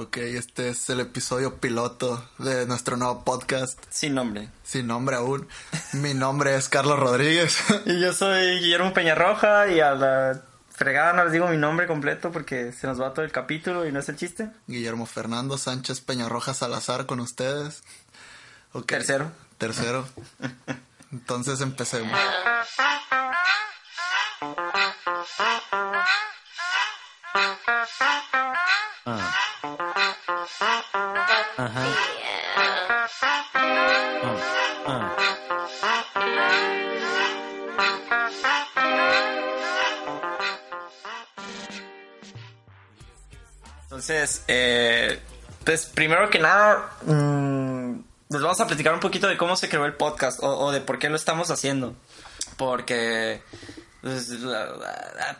Ok, este es el episodio piloto de nuestro nuevo podcast. Sin nombre. Sin nombre aún. Mi nombre es Carlos Rodríguez. y yo soy Guillermo Peñarroja y a la fregada no les digo mi nombre completo porque se nos va todo el capítulo y no es el chiste. Guillermo Fernando Sánchez Peñarroja Salazar con ustedes. Okay. Tercero. Tercero. Entonces empecemos. Entonces, eh, pues primero que nada, mmm, les vamos a platicar un poquito de cómo se creó el podcast o, de por qué lo estamos haciendo. Porque, pues,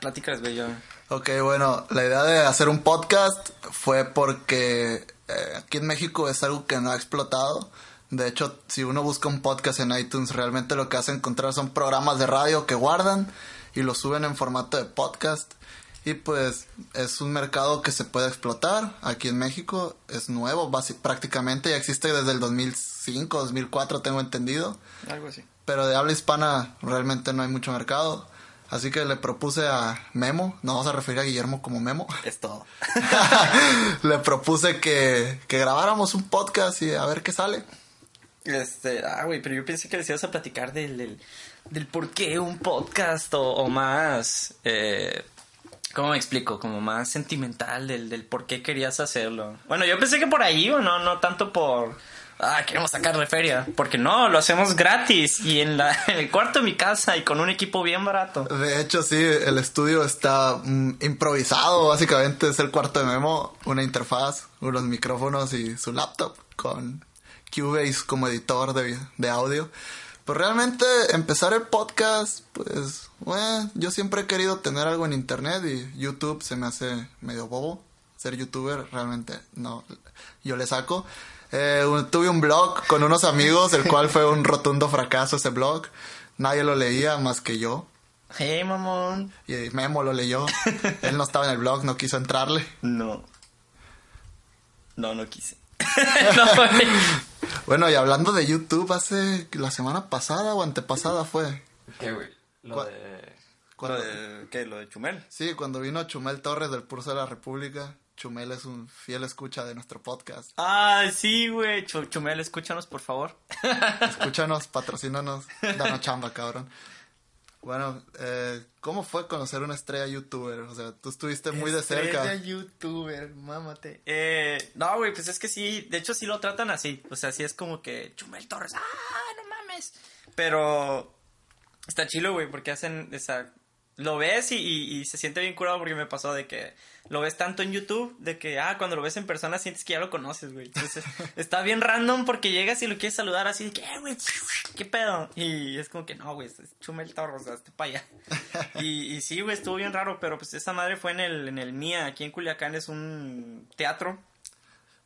platícales, bello. Ok, bueno, la idea de hacer un podcast fue porque eh, aquí en México es algo que no ha explotado. De hecho, si uno busca un podcast en iTunes, realmente lo que hace encontrar son programas de radio que guardan y lo suben en formato de podcast. Y pues es un mercado que se puede explotar aquí en México, es nuevo prácticamente, ya existe desde el 2005, 2004 tengo entendido. Algo así. Pero de habla hispana realmente no hay mucho mercado. Así que le propuse a Memo, no vamos a referir a Guillermo como Memo. Es todo. le propuse que, que grabáramos un podcast y a ver qué sale. Este, ah, güey, pero yo pensé que les ibas a platicar del, del, por qué un podcast o, o más, eh, ¿Cómo me explico? Como más sentimental del, del por qué querías hacerlo. Bueno, yo pensé que por ahí, o no, no tanto por. Ah, queremos sacar de feria. Porque no, lo hacemos gratis y en, la, en el cuarto de mi casa y con un equipo bien barato. De hecho, sí, el estudio está mm, improvisado. Básicamente es el cuarto de Memo, una interfaz, unos micrófonos y su laptop con Cubase como editor de, de audio. Pues realmente empezar el podcast, pues, bueno, yo siempre he querido tener algo en internet y YouTube se me hace medio bobo. Ser youtuber realmente no, yo le saco. Eh, tuve un blog con unos amigos, el cual fue un rotundo fracaso ese blog. Nadie lo leía más que yo. Hey, mamón. Y Memo lo leyó. Él no estaba en el blog, no quiso entrarle. No. No, no quise. no, bueno, y hablando de YouTube, hace la semana pasada o antepasada fue. ¿Qué, güey? Lo de... de... ¿Qué? ¿Lo de Chumel? Sí, cuando vino Chumel Torres del Pulso de la República. Chumel es un fiel escucha de nuestro podcast. Ah, sí, güey. Chumel, escúchanos, por favor. escúchanos, patrocínanos. Danos chamba, cabrón. Bueno, eh, ¿cómo fue conocer una estrella youtuber? O sea, tú estuviste muy de cerca. Estrella youtuber, mámate. Eh, no, güey, pues es que sí, de hecho sí lo tratan así. O sea, sí es como que Chumel Torres, ¡ah, no mames! Pero está chilo, güey, porque hacen esa lo ves y, se siente bien curado porque me pasó de que lo ves tanto en YouTube, de que, ah, cuando lo ves en persona sientes que ya lo conoces, güey. Entonces, está bien random porque llegas y lo quieres saludar así de que, eh, güey, ¿qué pedo? Y es como que, no, güey, es Chumel Torro, o sea, este para allá. Y, y sí, güey, estuvo bien raro, pero pues esa madre fue en el, en el MIA, aquí en Culiacán es un teatro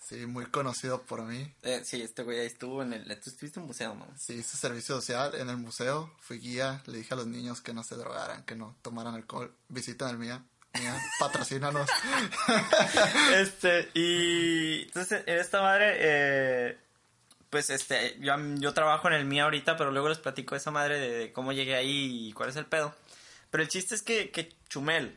Sí, muy conocido por mí. Eh, sí, este güey ahí estuvo en el... Tú estuviste en un museo, ¿no? Sí, hice servicio social en el museo. Fui guía. Le dije a los niños que no se drogaran, que no tomaran alcohol. Visiten el mía. Mía, patrocínanos. este, y... Entonces, en esta madre... Eh, pues este, yo, yo trabajo en el mía ahorita, pero luego les platico esa madre de, cómo llegué ahí y cuál es el pedo. Pero el chiste es que, que Chumel,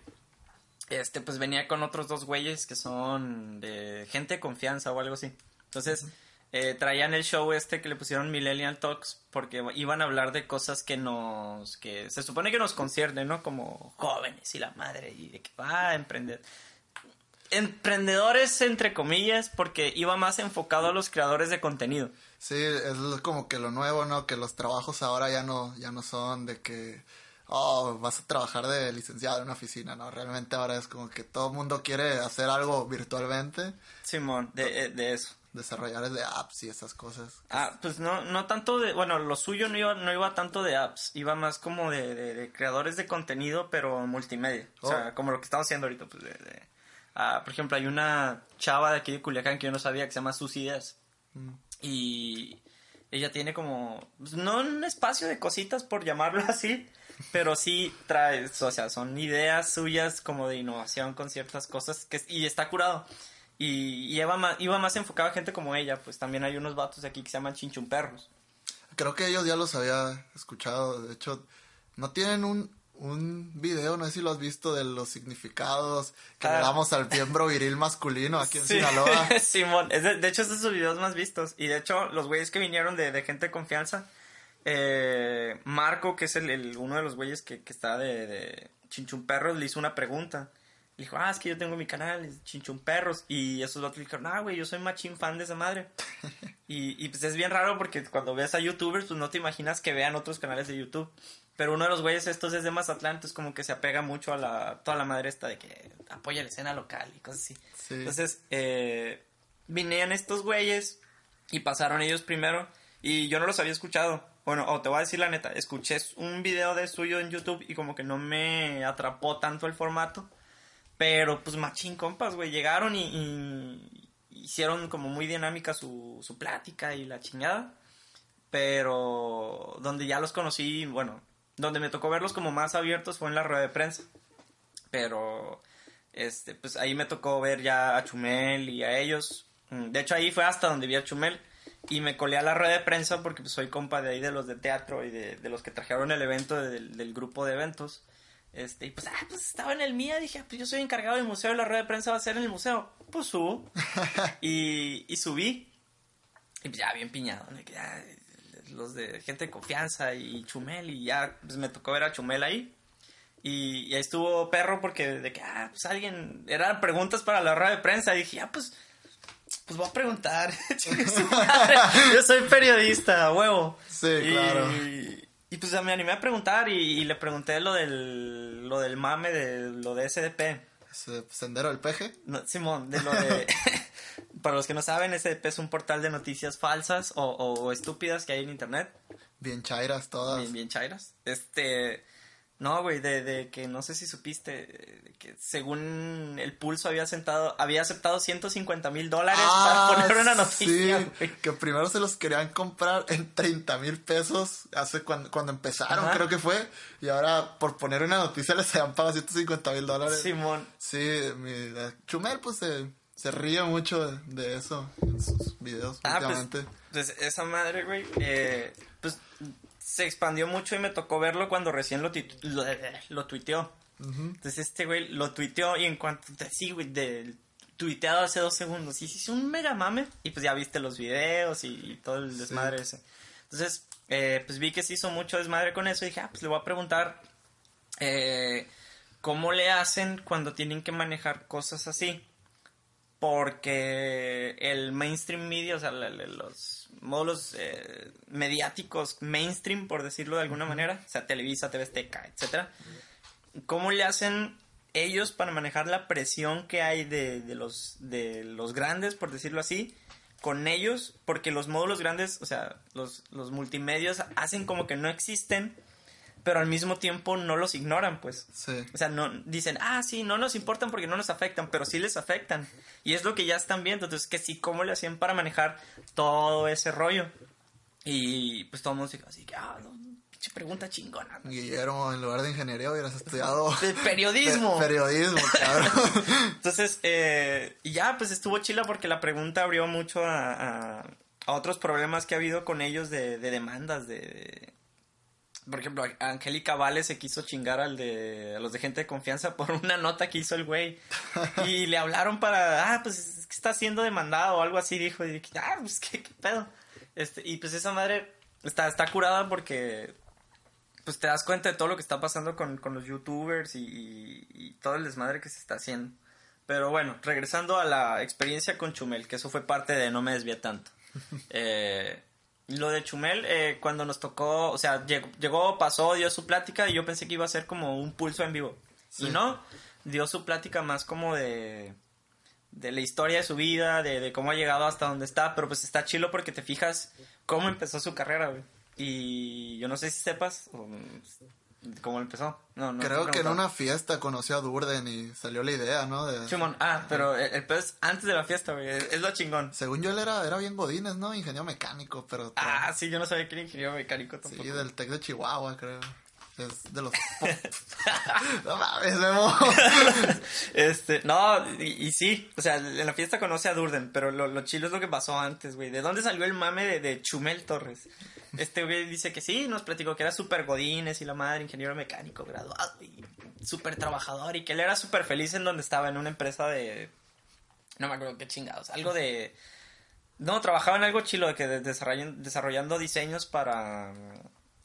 este, pues venía con otros dos güeyes que son de gente de confianza o algo así. Entonces, eh, traían el show este que le pusieron Millennial Talks porque iban a hablar de cosas que nos, que se supone que nos conciernen, ¿no? Como jóvenes y la madre y de que va a emprender. Emprendedores, entre comillas, porque iba más enfocado a los creadores de contenido. Sí, es como que lo nuevo, ¿no? Que los trabajos ahora ya no, ya no son de que oh, vas a trabajar de licenciado en una oficina, ¿no? Realmente ahora es como que todo el mundo quiere hacer algo virtualmente. Simón, de, eh, de eso. Desarrollar de apps y esas cosas. Ah, pues no, no tanto de, bueno, lo suyo no iba, no iba tanto de apps, iba más como de, de, creadores de contenido, pero multimedia. O sea, oh. como lo que estamos haciendo ahorita, pues de, ah, por ejemplo, hay una chava de aquí de Culiacán que yo no sabía que se llama Susy Díaz. Mm. Y ella tiene como, pues, no un espacio de cositas por llamarlo así, pero sí trae, o sea, son ideas suyas como de innovación con ciertas cosas que, y está curado. Y, y iba, más, iba más enfocado a gente como ella, pues también hay unos vatos de aquí que se llaman chinchumperros. Creo que ellos ya los había escuchado. De hecho, no tienen un, un video, no sé si lo has visto, de los significados que le Ah. damos al miembro viril masculino aquí en Sí. Sinaloa. Simón, es de, de hecho es de sus videos más vistos. Y de hecho, los güeyes que vinieron de, de gente de confianza, eh, Marco, que es el, el- uno de los güeyes que, que está de, de Chinchumperros, le hizo una pregunta. Le dijo, ah, es que yo tengo mi canal, es Chinchumperros. Y esos otros le dijeron, ah, güey, yo soy machín fan de esa madre. y, y pues es bien raro porque cuando ves a youtubers, pues no te imaginas que vean otros canales de YouTube. Pero uno de los güeyes estos es de Mazatlán, entonces como que se apega mucho a la, toda la madre esta de que apoya la escena local y cosas así. Sí. Entonces, eh, vinieron estos güeyes y pasaron ellos primero y yo no los había escuchado. Bueno, o te voy a decir la neta, escuché un video de suyo en YouTube y como que no me atrapó tanto el formato. Pero pues machín compas, güey, llegaron y, y hicieron como muy dinámica su, su plática y la chingada. Pero donde ya los conocí, bueno, donde me tocó verlos como más abiertos fue en la rueda de prensa. Pero este, pues ahí me tocó ver ya a Chumel y a ellos. De hecho, ahí fue hasta donde vi a Chumel. Y me colé a la rueda de prensa porque pues, soy compa de ahí de los de teatro y de, de los que trajeron el evento del, del grupo de eventos. Este, y pues, ah, pues estaba en el MIA. Dije, ah, pues yo soy encargado del museo y la rueda de prensa va a ser en el museo. Pues subo. y, y subí. Y pues ya bien piñado. ¿no? Que ya, los de gente de confianza y Chumel. Y ya pues, me tocó ver a Chumel ahí. Y, y ahí estuvo perro porque de que, ah, pues alguien, eran preguntas para la rueda de prensa. Y dije, ah, pues, pues voy a preguntar. Yo soy periodista, huevo. Sí, Y- claro. Y pues me animé a preguntar y, y le pregunté lo del, lo del mame, de lo de SDP. Sendero del Peje. No, Simón, de lo de... para los que no saben, SDP es un portal de noticias falsas o, o estúpidas que hay en internet. Bien chairas todas. Bien, bien chairas. Este. No, güey, de, de que no sé si supiste eh, que según el pulso había sentado, había aceptado 150 mil dólares Ah, para poner una noticia. sí, que primero se los querían comprar en 30 mil pesos hace cuando, cuando empezaron, Ajá. creo que fue. Y ahora por poner una noticia les habían pagado 150 mil dólares. Simón. Sí, mi, Chumel pues se, se ríe mucho de, de eso en sus videos Ah, pues, últimamente. pues esa madre, güey, eh, pues se expandió mucho y me tocó verlo cuando recién lo, lo, lo tuiteó. Entonces este güey lo tuiteó y en cuanto, sí, güey, de tuiteado hace dos segundos, y se hizo un mega mame y pues ya viste los videos y, y todo el desmadre ese. Entonces, eh, pues vi que se hizo mucho desmadre con eso y dije, ah, pues le voy a preguntar eh, cómo le hacen cuando tienen que manejar cosas así. Porque el mainstream media, o sea, los módulos eh, mediáticos mainstream, por decirlo de alguna manera, o sea, Televisa, TV Azteca, etcétera, ¿cómo le hacen ellos para manejar la presión que hay de, de los, de los grandes, por decirlo así, con ellos? Porque los módulos grandes, o sea, los, los multimedios hacen como que no existen, pero al mismo tiempo no los ignoran, pues. Sí. O sea, no dicen, ah, sí, no nos importan porque no nos afectan, pero sí les afectan. Y es lo que ya están viendo. Entonces, que sí, ¿cómo le hacían para manejar todo ese rollo? Y pues todo el mundo se así que, ah, no, pinche pregunta chingona. Guillermo, en lugar de ingeniería hubieras estudiado De periodismo. pe- periodismo, cabrón. Entonces, eh, y ya, pues estuvo chila porque la pregunta abrió mucho a, a- a otros problemas que ha habido con ellos de, de demandas, de... Por ejemplo, Angélica Vale se quiso chingar al de, a los de gente de confianza por una nota que hizo el güey. Y le hablaron para, ah, pues es que está siendo demandado o algo así, dijo. Y dije, ah, pues qué, qué pedo. Este, y pues esa madre está, está curada porque pues te das cuenta de todo lo que está pasando con, con los youtubers y, y- y todo el desmadre que se está haciendo. Pero bueno, regresando a la experiencia con Chumel, que eso fue parte de No me desvié tanto. Eh, lo de Chumel, eh, cuando nos tocó, o sea, llegó, llegó, pasó, dio su plática y yo pensé que iba a ser como un pulso en vivo. Sí. Y no, dio su plática más como de, de la historia de su vida, de, de cómo ha llegado hasta donde está, pero pues está chilo porque te fijas cómo empezó su carrera, güey. Y yo no sé si sepas o, cómo empezó. No, no Creo que en una fiesta conoció a Durden y salió la idea, ¿no? De- Simón, ah, pero el, el pedo es antes de la fiesta, güey. Es, es lo chingón. Según yo él era, era bien godines, ¿no? Ingeniero mecánico, pero... Ah, sí, yo no sabía que era ingeniero mecánico sí, tampoco. del Tec de Chihuahua, creo. Es de los... no mames, Memo. Este, no, y, y sí, o sea, en la fiesta conoce a Durden, pero lo, lo chilo es lo que pasó antes, güey. ¿De dónde salió el mame de, de Chumel Torres? Este güey dice que sí, nos platicó que era súper godines y la madre, ingeniero mecánico, graduado y súper trabajador y que él era súper feliz en donde estaba, en una empresa de... No me acuerdo qué chingados, algo de... No, trabajaba en algo chilo, de que de- desarrollan- desarrollando diseños para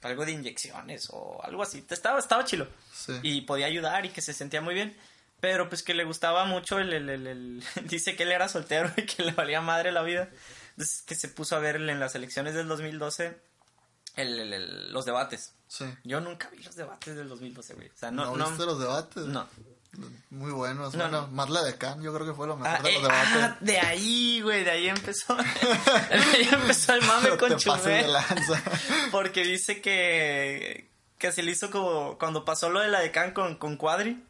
algo de inyecciones o algo así. Estaba, estaba chilo Sí. y podía ayudar y que se sentía muy bien. Pero pues que le gustaba mucho el, el- el- el- Dice que él era soltero y que le valía madre la vida. Entonces que se puso a ver en las elecciones del 2012 el- el- el- los debates. Sí. Yo nunca vi los debates del 2012, güey. O sea, ¿No, no... no, viste los debates? no. Muy buenos. No, bueno, no. más la de Khan, yo creo que fue lo mejor Ah, de eh, los debates. ah, de ahí, güey, de ahí empezó. de ahí empezó el mame con de Chumel. lanza. Porque dice que, que se le hizo como cuando pasó lo de la de Can con, con Cuadri,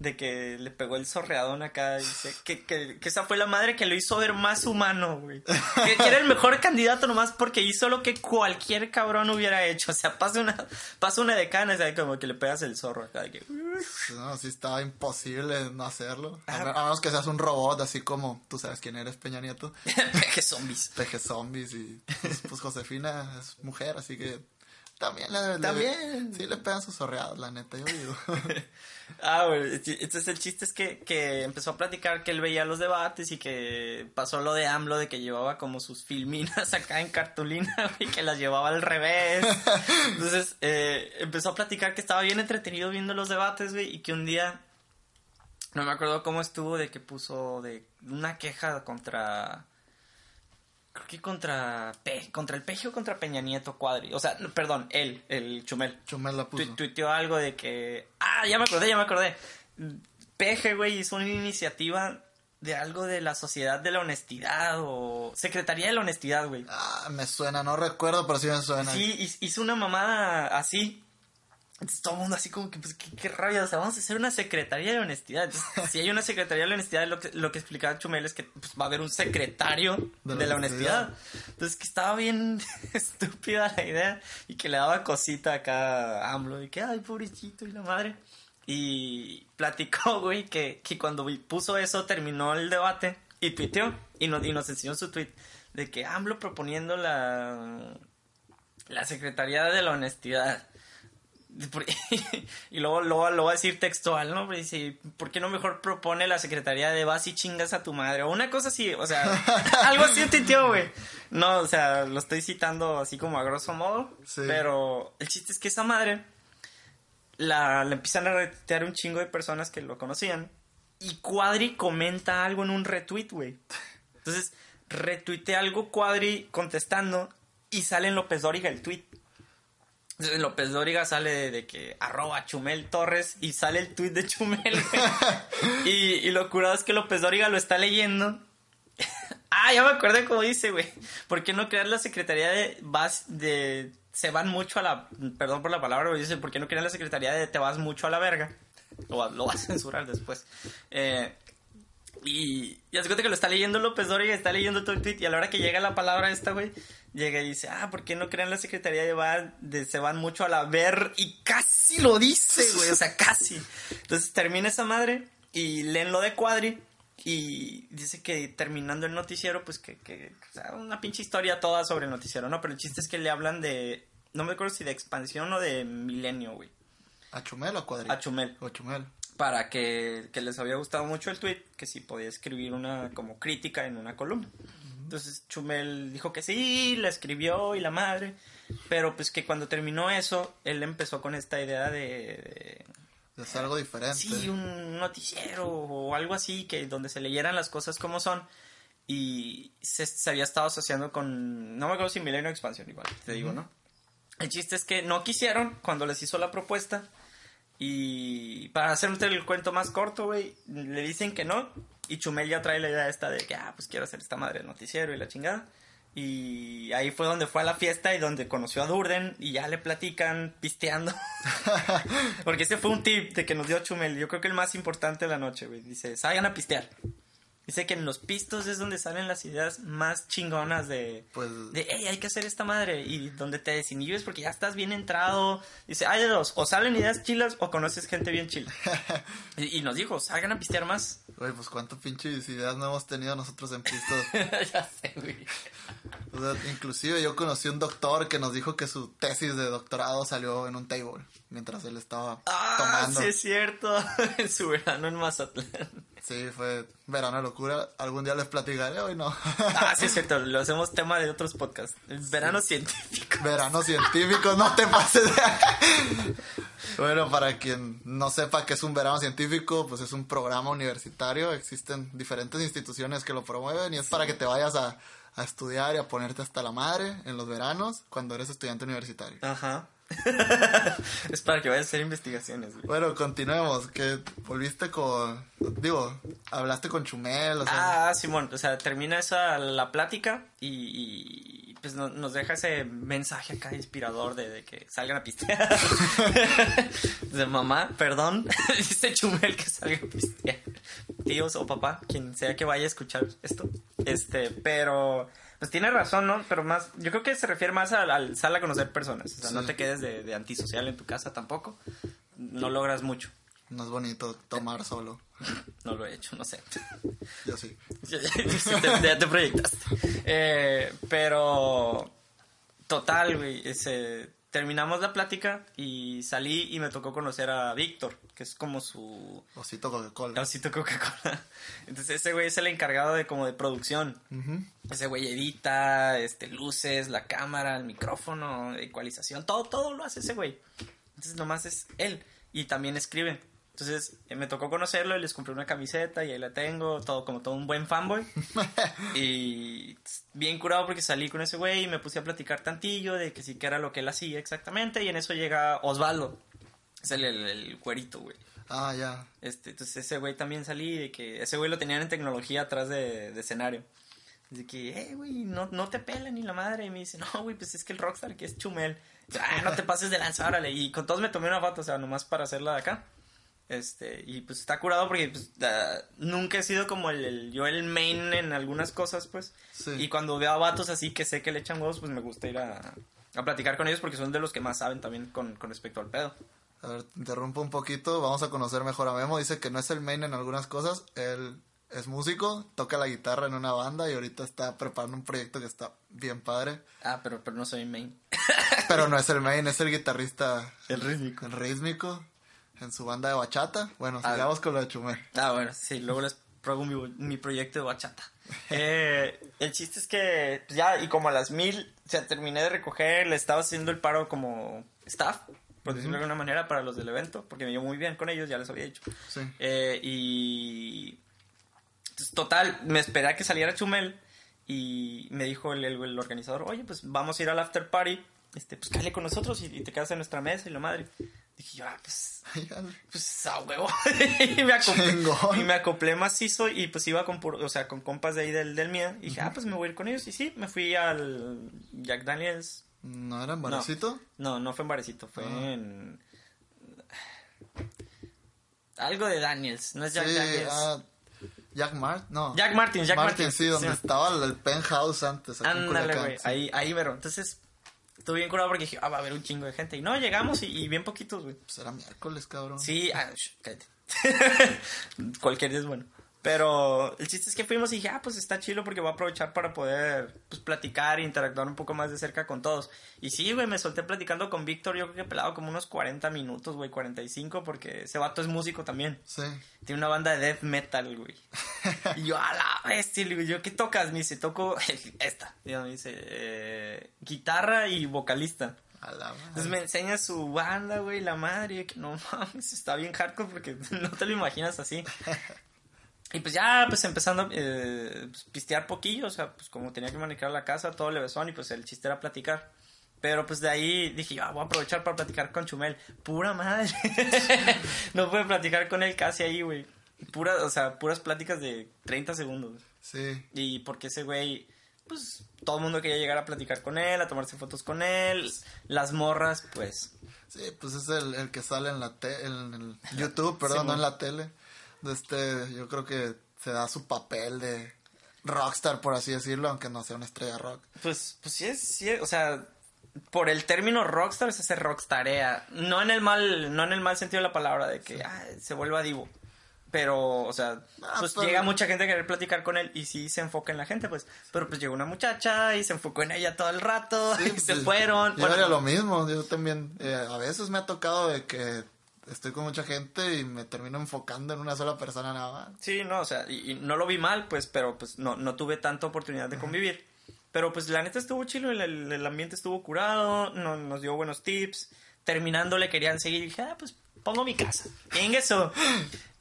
de que le pegó el sorreadón acá, dice que, que, que esa fue la madre que lo hizo ver más humano, güey. Que, que era el mejor candidato nomás porque hizo lo que cualquier cabrón hubiera hecho. O sea, pasa una, pasa una de Can, o sea, como que le pegas el zorro acá, de que... No, sí estaba imposible no hacerlo. A a menos que seas un robot, así como tú sabes quién eres, Peña Nieto. que zombies. Peje zombies y pues, pues Josefina es mujer, así que también le, le- También. sí le pegan sus sorreadas, la neta, yo digo. Ah, güey, entonces el chiste es que, que empezó a platicar que él veía los debates y que pasó lo de AMLO, de que llevaba como sus filminas acá en cartulina, güey, que las llevaba al revés. Entonces eh, empezó a platicar que estaba bien entretenido viendo los debates, güey, y que un día, no me acuerdo cómo estuvo, de que puso de una queja contra... Que contra, Pe- contra el Peje o contra Peña Nieto Cuadri. O sea, no, perdón, él, el Chumel Chumel la puso. tu- tuiteó algo de que. Ah, ya me acordé, ya me acordé. Peje, güey, hizo una iniciativa de algo de la Sociedad de la Honestidad o. Secretaría de la Honestidad, güey. Ah, me suena, no recuerdo, pero sí me suena. Sí, hiz- hizo una mamada así. Entonces todo el mundo así como que, pues, qué, qué rabia, o sea, vamos a hacer una secretaría de honestidad. Entonces, si hay una secretaría de la honestidad, lo que, lo que explicaba Chumel es que pues, va a haber un secretario de, De la la honestidad. Entonces, que estaba bien estúpida la idea y que le daba cosita acá a AMLO, y que, ay, pobrecito, y la madre. Y platicó, güey, que, que cuando puso eso, terminó el debate y tuiteó y nos, y nos enseñó su tweet de que AMLO proponiendo la, la Secretaría de la Honestidad. Y luego, luego lo va a decir textual, ¿no? Dice, ¿por qué no mejor propone la secretaría de vas y chingas a tu madre? O una cosa así, o sea, algo así tío, güey. No, o sea, lo estoy citando así como a grosso modo. Sí. Pero el chiste es que esa madre la, la empiezan a retuitear un chingo de personas que lo conocían. Y Cuadri comenta algo en un retweet, güey. Entonces, retuitea algo Cuadri contestando y sale en López Dóriga el tweet. López Dóriga sale de, de que arroba Chumel Torres y sale el tweet de Chumel. y, y lo curado es que López Dóriga lo está leyendo. ah, ya me acordé cómo dice, güey. ¿Por qué no crear la secretaría de vas de se van mucho a la perdón por la palabra, güey, dice, ¿por qué no crear la secretaría de te vas mucho a la verga? Lo, va- lo va a censurar después. Eh, y ya se cuenta que lo está leyendo López Dóriga, está leyendo todo el tweet y a la hora que llega la palabra esta, güey, llega y dice, ah, ¿por qué no crean la Secretaría de, va- de se van mucho a la ver? Y casi lo dice, güey, o sea, casi. Entonces termina esa madre y leen lo de Cuadri y dice que terminando el noticiero, pues que, que o sea, una pinche historia toda sobre el noticiero, ¿no? Pero el chiste es que le hablan de, no me acuerdo si de expansión o de milenio, güey, ¿A Chumel o Cuadri? a Chumel O Chumel. Para que, que les había gustado mucho el tweet, que si podía escribir una como crítica en una columna. Entonces Chumel dijo que sí, la escribió y la madre, pero pues que cuando terminó eso, él empezó con esta idea de, De hacer algo diferente. sí, un noticiero o algo así, que donde se leyeran las cosas como son. Y se, se había estado asociando con, no me acuerdo si Milenio o Expansión, igual, te digo, ¿no? El chiste es que no quisieron cuando les hizo la propuesta. Y para hacerte el cuento más corto, güey, le dicen que no. Y Chumel ya trae la idea esta de que, ah, pues quiero hacer esta madre de noticiero y la chingada. Y ahí fue donde fue a la fiesta y donde conoció a Durden y ya le platican pisteando. Porque ese fue un tip de que nos dio Chumel. Yo creo que el más importante de la noche, güey. Dice, salgan a pistear. Dice que en los pistos es donde salen las ideas más chingonas de, Pues de hey, hay que hacer esta madre. Y donde te desinhibes porque ya estás bien entrado. Dice, hay de dos, o salen ideas chilas o conoces gente bien chila. y, y nos dijo, salgan a pistear más. Güey, pues cuánto pinches ideas no hemos tenido nosotros en pistos. ya sé, güey. O sea, inclusive yo conocí un doctor que nos dijo que su tesis de doctorado salió en un table mientras él estaba Ah, tomando. sí es cierto. en su verano en Mazatlán. Sí, fue verano de locura. Algún día les platicaré, hoy no. Ah, sí es cierto. Lo hacemos tema de otros podcasts. El verano científico. verano científico, no te pases de... Bueno, para quien no sepa qué es un verano científico, pues es un programa universitario. Existen diferentes instituciones que lo promueven y es para que te vayas a, a estudiar y a ponerte hasta la madre en los veranos cuando eres estudiante universitario. Ajá. es para que vayas a hacer investigaciones, güey. Bueno, continuemos. Que volviste con. Digo, hablaste con Chumel. O sea, Ah, Simón, o sea, termina esa la plática y, y, pues no- nos deja ese mensaje acá inspirador de, de que salgan a pistear. de mamá, perdón, dice Chumel que salgan a pistear. Tíos o papá, quien sea que vaya a escuchar esto. Este, pero pues tiene razón, ¿no? Pero más, yo creo que se refiere más al, al sal a conocer personas. O sea, no te quedes de, de antisocial en tu casa tampoco. No logras mucho. no es bonito tomar solo. No lo he hecho, no sé. Yo sí. Te, ya te proyectaste. Eh, pero, total, güey. ese- terminamos la plática y salí y me tocó conocer a Víctor, que es como su Osito Coca-Cola. osito Coca-Cola. Entonces ese güey es el encargado de como de producción. Ese güey edita, este, luces, la cámara, el micrófono, ecualización, todo, todo lo hace ese güey. Entonces nomás es él. Y también escribe. Entonces eh, me tocó conocerlo y les compré una camiseta y ahí la tengo, todo como todo un buen fanboy. y bien curado porque salí con ese güey y me puse a platicar tantillo de que sí que era lo que él hacía exactamente. Y en eso llega Osvaldo. Es el, el, el güerito, güey. Ah, ya. Este, entonces ese güey también salí de que ese güey lo tenían en tecnología atrás de, de escenario. Dice que, eh, güey, no, no te pelan ni la madre. Y me dice, no, güey, pues es que el rockstar que es Chumel. Ah, no te pases de lanza, órale. Y con todos me tomé una foto, o sea, nomás para hacerla de acá. Este, y pues está curado porque pues, ah, nunca he sido como el, el- yo el main en algunas cosas, pues. Sí. Y cuando veo a vatos así que sé que le echan huevos, pues me gusta ir a, a platicar con ellos porque son de los que más saben también con, con respecto al pedo. A ver, te interrumpo un poquito. Vamos a conocer mejor a Memo. Dice que no es el main en algunas cosas. Él es músico, toca la guitarra en una banda y ahorita está preparando un proyecto que está bien padre. Ah, pero, pero no soy main. Pero no es el main, es el guitarrista El rítmico. el rítmico en su banda de bachata. Bueno, Ah. sigamos con lo de Chumel. Ah, bueno, sí, luego les pruebo mi, mi proyecto de bachata. Eh, el chiste es que pues, ya, y como a las mil, o sea, terminé de recoger, le estaba haciendo el paro como staff, por decirlo de alguna manera, para los del evento, porque me llevo muy bien con ellos, ya les había dicho. Sí. Eh, y. pues, total, me esperé a que saliera Chumel y me dijo el, el- el organizador: Oye, pues vamos a ir al after party, este, pues cállate con nosotros y, y te quedas en nuestra mesa y la madre. Dije yo, ah, pues pues a huevo. y, me acoplé, y me acoplé macizo y pues iba con, puro- o sea, con compas de ahí del, del mía. Y dije, ah, pues me voy a ir con ellos. Y sí, me fui al Jack Daniels. ¿No era en Barecito? No, no fue en Barecito, fue Ah. en... Algo de Daniels, no es Jack sí, Daniels. ah, Jack Mart, no. Jack Martin, Jack Martin. Martin, sí, donde estaba el, penthouse antes. Ándale, güey, ahí, ahí mero. Entonces, estuve bien curado porque dije, ah, va a haber un chingo de gente. Y no, llegamos y, y bien poquitos, güey. Pues era miércoles, cabrón. Sí, ah, sh, cállate. Cualquier día es bueno. Pero el chiste es que fuimos y dije, ah, pues está chido porque voy a aprovechar para poder pues, platicar e interactuar un poco más de cerca con todos. Y sí, güey, me solté platicando con Víctor, yo creo que pelado como unos 40 minutos, güey, 45, porque ese vato es músico también. Sí. Tiene una banda de death metal, güey. Y yo, a la bestia, le digo, ¿yo qué tocas? Me dice, toco esta. Y me dice, eh, guitarra y vocalista. A la madre. Entonces me enseña su banda, güey, la madre. que no mames, está bien hardcore porque no te lo imaginas así. Y pues ya, pues empezando a eh, pues, pistear poquillo, o sea, pues como tenía que manejar la casa, todo levesón y pues el chiste era platicar. Pero pues de ahí dije, yo, ah, voy a aprovechar para platicar con Chumel. Pura madre. no pude platicar con él casi ahí, güey. Pura, o sea, puras pláticas de 30 segundos. Sí. Y porque ese güey, pues todo el mundo quería llegar a platicar con él, a tomarse fotos con él. Las morras, pues. Sí, pues es el, el que sale en la te en el YouTube, perdón, Sí, no en la tele. De este, yo creo que se da su papel de rockstar, por así decirlo, aunque no sea una estrella rock. Pues, pues sí es, sí es- o sea, por el término rockstar es hacer rockstarea. No en el mal, no en el mal sentido de la palabra, de que ah, se vuelva divo. Pero, o sea, Ah, pues pero- llega mucha gente a querer platicar con él y sí se enfoca en la gente, pues. Pero pues llegó una muchacha y se enfocó en ella todo el rato y se pues, fueron. Yo Bueno, haría lo mismo, yo también. eh, a veces me ha tocado de que estoy con mucha gente y me termino enfocando en una sola persona nada más. Sí, no, o sea, y, y no lo vi mal, pues, pero pues no, no tuve tanta oportunidad de convivir. Pero pues la neta estuvo chido, el, el- el ambiente estuvo curado, no- nos dio buenos tips. Terminando le querían seguir y dije, ah, pues pongo mi casa. En eso.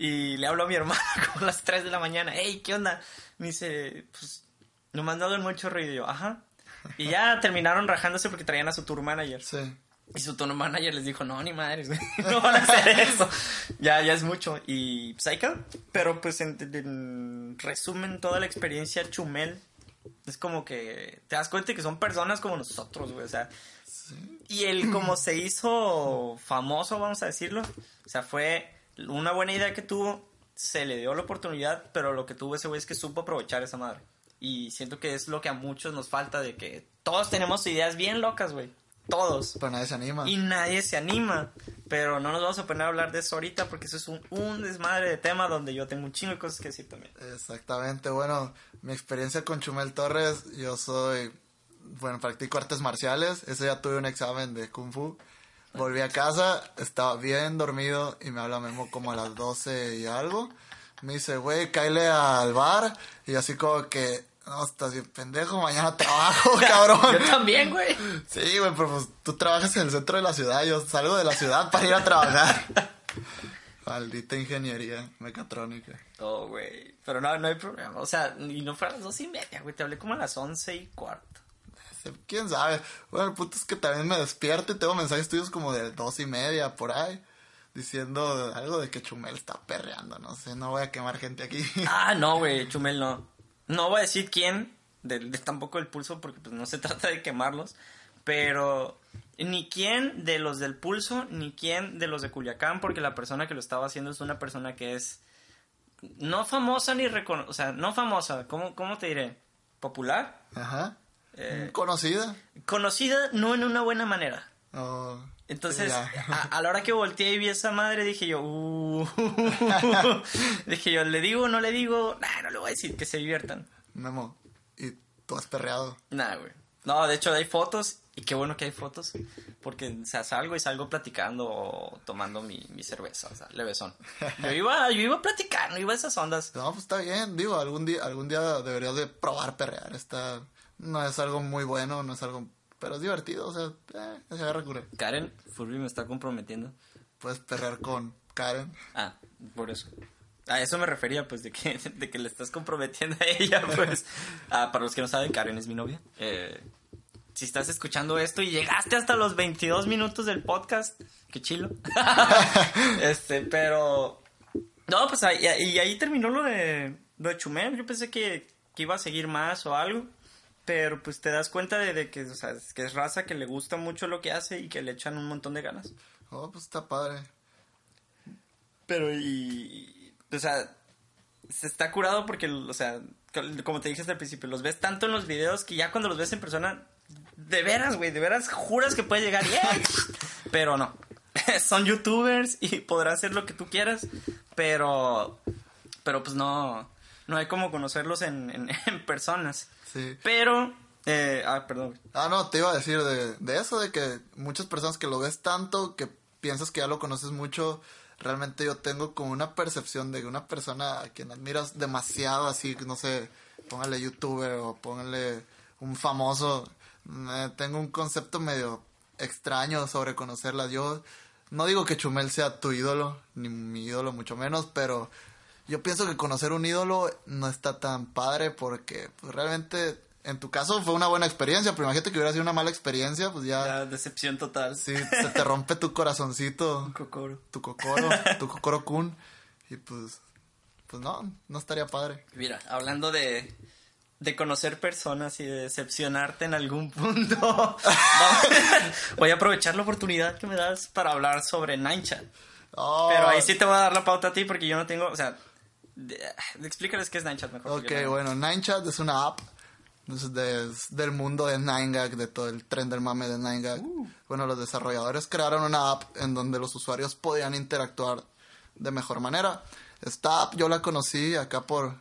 Y le hablo a mi hermana como a las 3 de la mañana, hey, ¿qué onda? Me dice, pues, no me han dado mucho ruido. Y yo, ajá. Y ya terminaron rajándose porque traían a su tour manager. Sí. Y su tono manager les dijo, no, ni madres, no van a hacer eso. ya, ya es mucho. Y pues ahí. Pero pues en, en resumen, toda la experiencia Chumel es como que te das cuenta que son personas como nosotros, güey. O sea, y él como se hizo famoso, vamos a decirlo. O sea, fue una buena idea que tuvo, se le dio la oportunidad, pero lo que tuvo ese güey es que supo aprovechar esa madre. Y siento que es lo que a muchos nos falta de que todos tenemos ideas bien locas, güey. Todos. Pero nadie se anima. Y nadie se anima. Pero no nos vamos a poner a hablar de eso ahorita porque eso es un, un desmadre de tema donde yo tengo un chingo de cosas que decir también. Exactamente, bueno, mi experiencia con Chumel Torres, yo soy, bueno, practico artes marciales, ese día tuve un examen de Kung Fu, volví a casa, estaba bien dormido y me habla Memo como a las 12 y algo, me dice, güey, cáele al bar, y así como que, no, estás bien pendejo, mañana trabajo, cabrón. Yo también, güey. Sí, güey, pero pues tú trabajas en el centro de la ciudad, yo salgo de la ciudad para ir a trabajar. Maldita ingeniería mecatrónica. Oh, güey. Pero no, no hay problema. O sea, y no fue a las dos y media, güey. Te hablé como a las once y cuarto. ¿Quién sabe? Bueno, el punto es que también me despierto y tengo mensajes tuyos como de dos y media por ahí. Diciendo algo de que Chumel está perreando, no sé, no voy a quemar gente aquí. Ah, no, güey. Chumel no. No voy a decir quién. De, de tampoco el pulso porque pues no se trata de quemarlos. Pero ni quién de los del pulso, ni quién de los de Culiacán, porque la persona que lo estaba haciendo es una persona que es no famosa ni reconocida. O sea, no famosa. ¿Cómo, ¿Cómo te diré? ¿Popular? Ajá. Eh, Conocida. conocida no en una buena manera. Oh, Entonces, a la hora que volteé y vi esa madre, dije yo, uh, dije yo, ¿le digo o no le digo? Nah, no le voy a decir, que se diviertan. Memo, y tú has perreado. Nah, güey. No, de hecho hay fotos, y qué bueno que hay fotos, porque, o sea, salgo y salgo platicando o tomando mi, mi cerveza, o sea, levesón. Yo iba, yo iba platicando, iba a esas ondas. No, pues está bien, digo, algún día, algún día deberías de probar perrear. Está, no es algo muy bueno, no es algo, pero es divertido, o sea, eh, se agarra cura. Karen, Furby me está comprometiendo. Puedes perrear con Karen. Ah, por eso. A eso me refería, pues, de que, de que le estás comprometiendo a ella, pues. Ah, para los que no saben, Karen es mi novia. Eh, si estás escuchando esto y llegaste hasta los 22 minutos del podcast, qué chilo. este, pero... No, pues, ahí- y ahí terminó lo de, lo de Chumel. Yo pensé que, que iba a seguir más o algo. Pero, pues, te das cuenta de, de que, o sea, es que es raza que le gusta mucho lo que hace y que le echan un montón de ganas. Oh, pues está padre. Pero y, o sea, se está curado porque, o sea, co- como te dije hasta el principio, los ves tanto en los videos que ya cuando los ves en persona, de veras, güey, de veras juras que puede llegar. ¡Yeah! Pero no. Son youtubers y podrán hacer lo que tú quieras, pero, pero pues no, no hay como conocerlos en, en, en personas. Sí. Pero, eh, ah, perdón. Ah, no, te iba a decir de, de eso, de que muchas personas que lo ves tanto, que piensas que ya lo conoces mucho, realmente yo tengo como una percepción de una persona a quien admiras demasiado, así, no sé, póngale youtuber o póngale un famoso, eh, tengo un concepto medio extraño sobre conocerla. Yo no digo que Chumel sea tu ídolo, ni mi ídolo mucho menos, pero yo pienso que conocer un ídolo no está tan padre porque pues, realmente en tu caso fue una buena experiencia, pero imagínate que hubiera sido una mala experiencia, pues ya La decepción total. sí, se te rompe tu corazoncito, Cocoro. tu cocoro, tu cocoro kun y pues pues no, no estaría padre. Mira, hablando de, de conocer personas y de decepcionarte en algún punto, voy a aprovechar la oportunidad que me das para hablar sobre Ninechat. Oh, Pero ahí sí te voy a dar la pauta a ti porque yo no tengo, o sea, de- explícales qué es Ninechat mejor. Ok, bueno, NineChat es una app de- del mundo de 9gag, de todo el tren del mame de 9gag. Bueno, los desarrolladores crearon una app en donde los usuarios podían interactuar de mejor manera. Esta app yo la conocí acá por,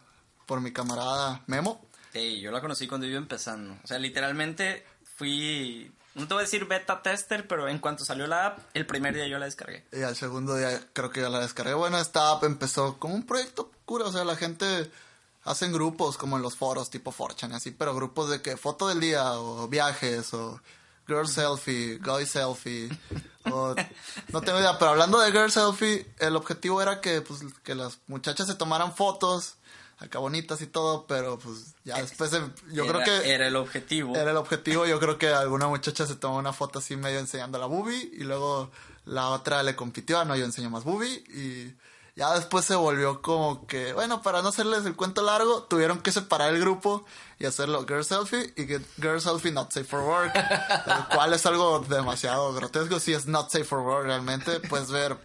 por mi camarada Memo. Sí, yo la conocí cuando iba empezando. O sea, literalmente fui, no te voy a decir beta tester, pero en cuanto salió la app, el primer día yo la descargué. Y al segundo día creo que ya la descargué. Bueno, esta app empezó como un proyecto cura, o sea, la gente hacen grupos como en los foros tipo Fortune y así, pero grupos de que foto del día o viajes o girl selfie, guy selfie o no tengo idea, pero hablando de girl selfie, el objetivo era que pues que las muchachas se tomaran fotos acá bonitas y todo, pero pues ya después em- yo Era- creo que Era el objetivo. era el objetivo. Yo creo que alguna muchacha se tomó una foto así medio enseñando la boobie y luego la otra le compitió, "Ah, no, yo enseño más boobie y ya después se volvió como que, bueno, para no hacerles el cuento largo, tuvieron que separar el grupo y hacerlo girl selfie y girl selfie not safe for work, el cual es algo demasiado grotesco. Si es not safe for work realmente, puedes ver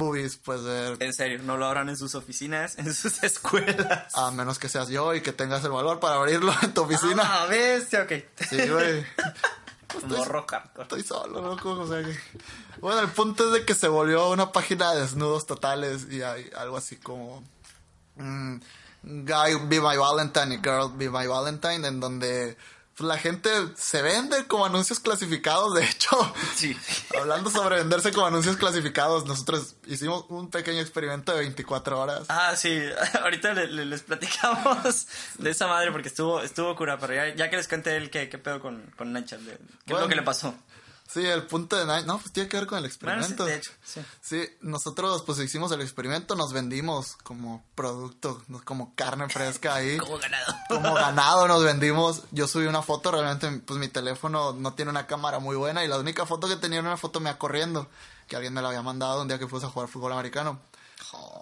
boobies, ver En serio, no lo abran en sus oficinas, en sus escuelas. a menos que seas yo y que tengas el valor para abrirlo en tu oficina. Ah, bestia, ok. Sí, güey. Morro hardcore. Estoy solo, loco, o sea que... Bueno, el punto es de que se volvió una página de desnudos totales y hay algo así como... mm, Guy Be My Valentine y Girl Be My Valentine, en donde pues, la gente se vende como anuncios clasificados. De hecho, Sí. hablando sobre venderse como anuncios clasificados, nosotros hicimos un pequeño experimento de 24 horas. Ah, sí, ahorita le- le- les platicamos de esa madre porque estuvo, estuvo cura, pero ya, ya que les cuente él qué, qué pedo con, con Nacha, de- qué es Bueno. lo que le pasó. Sí, el punto de Nine... No, pues tiene que ver con el Bueno, sí, experimento. de hecho, sí. Sí, nosotros pues hicimos el experimento, nos vendimos como producto, como carne fresca ahí. Como ganado. como ganado nos vendimos. Yo subí una foto, realmente pues mi teléfono no tiene una cámara muy buena y la única foto que tenía era una foto mía corriendo, que alguien me la había mandado un día que fuimos a jugar fútbol americano.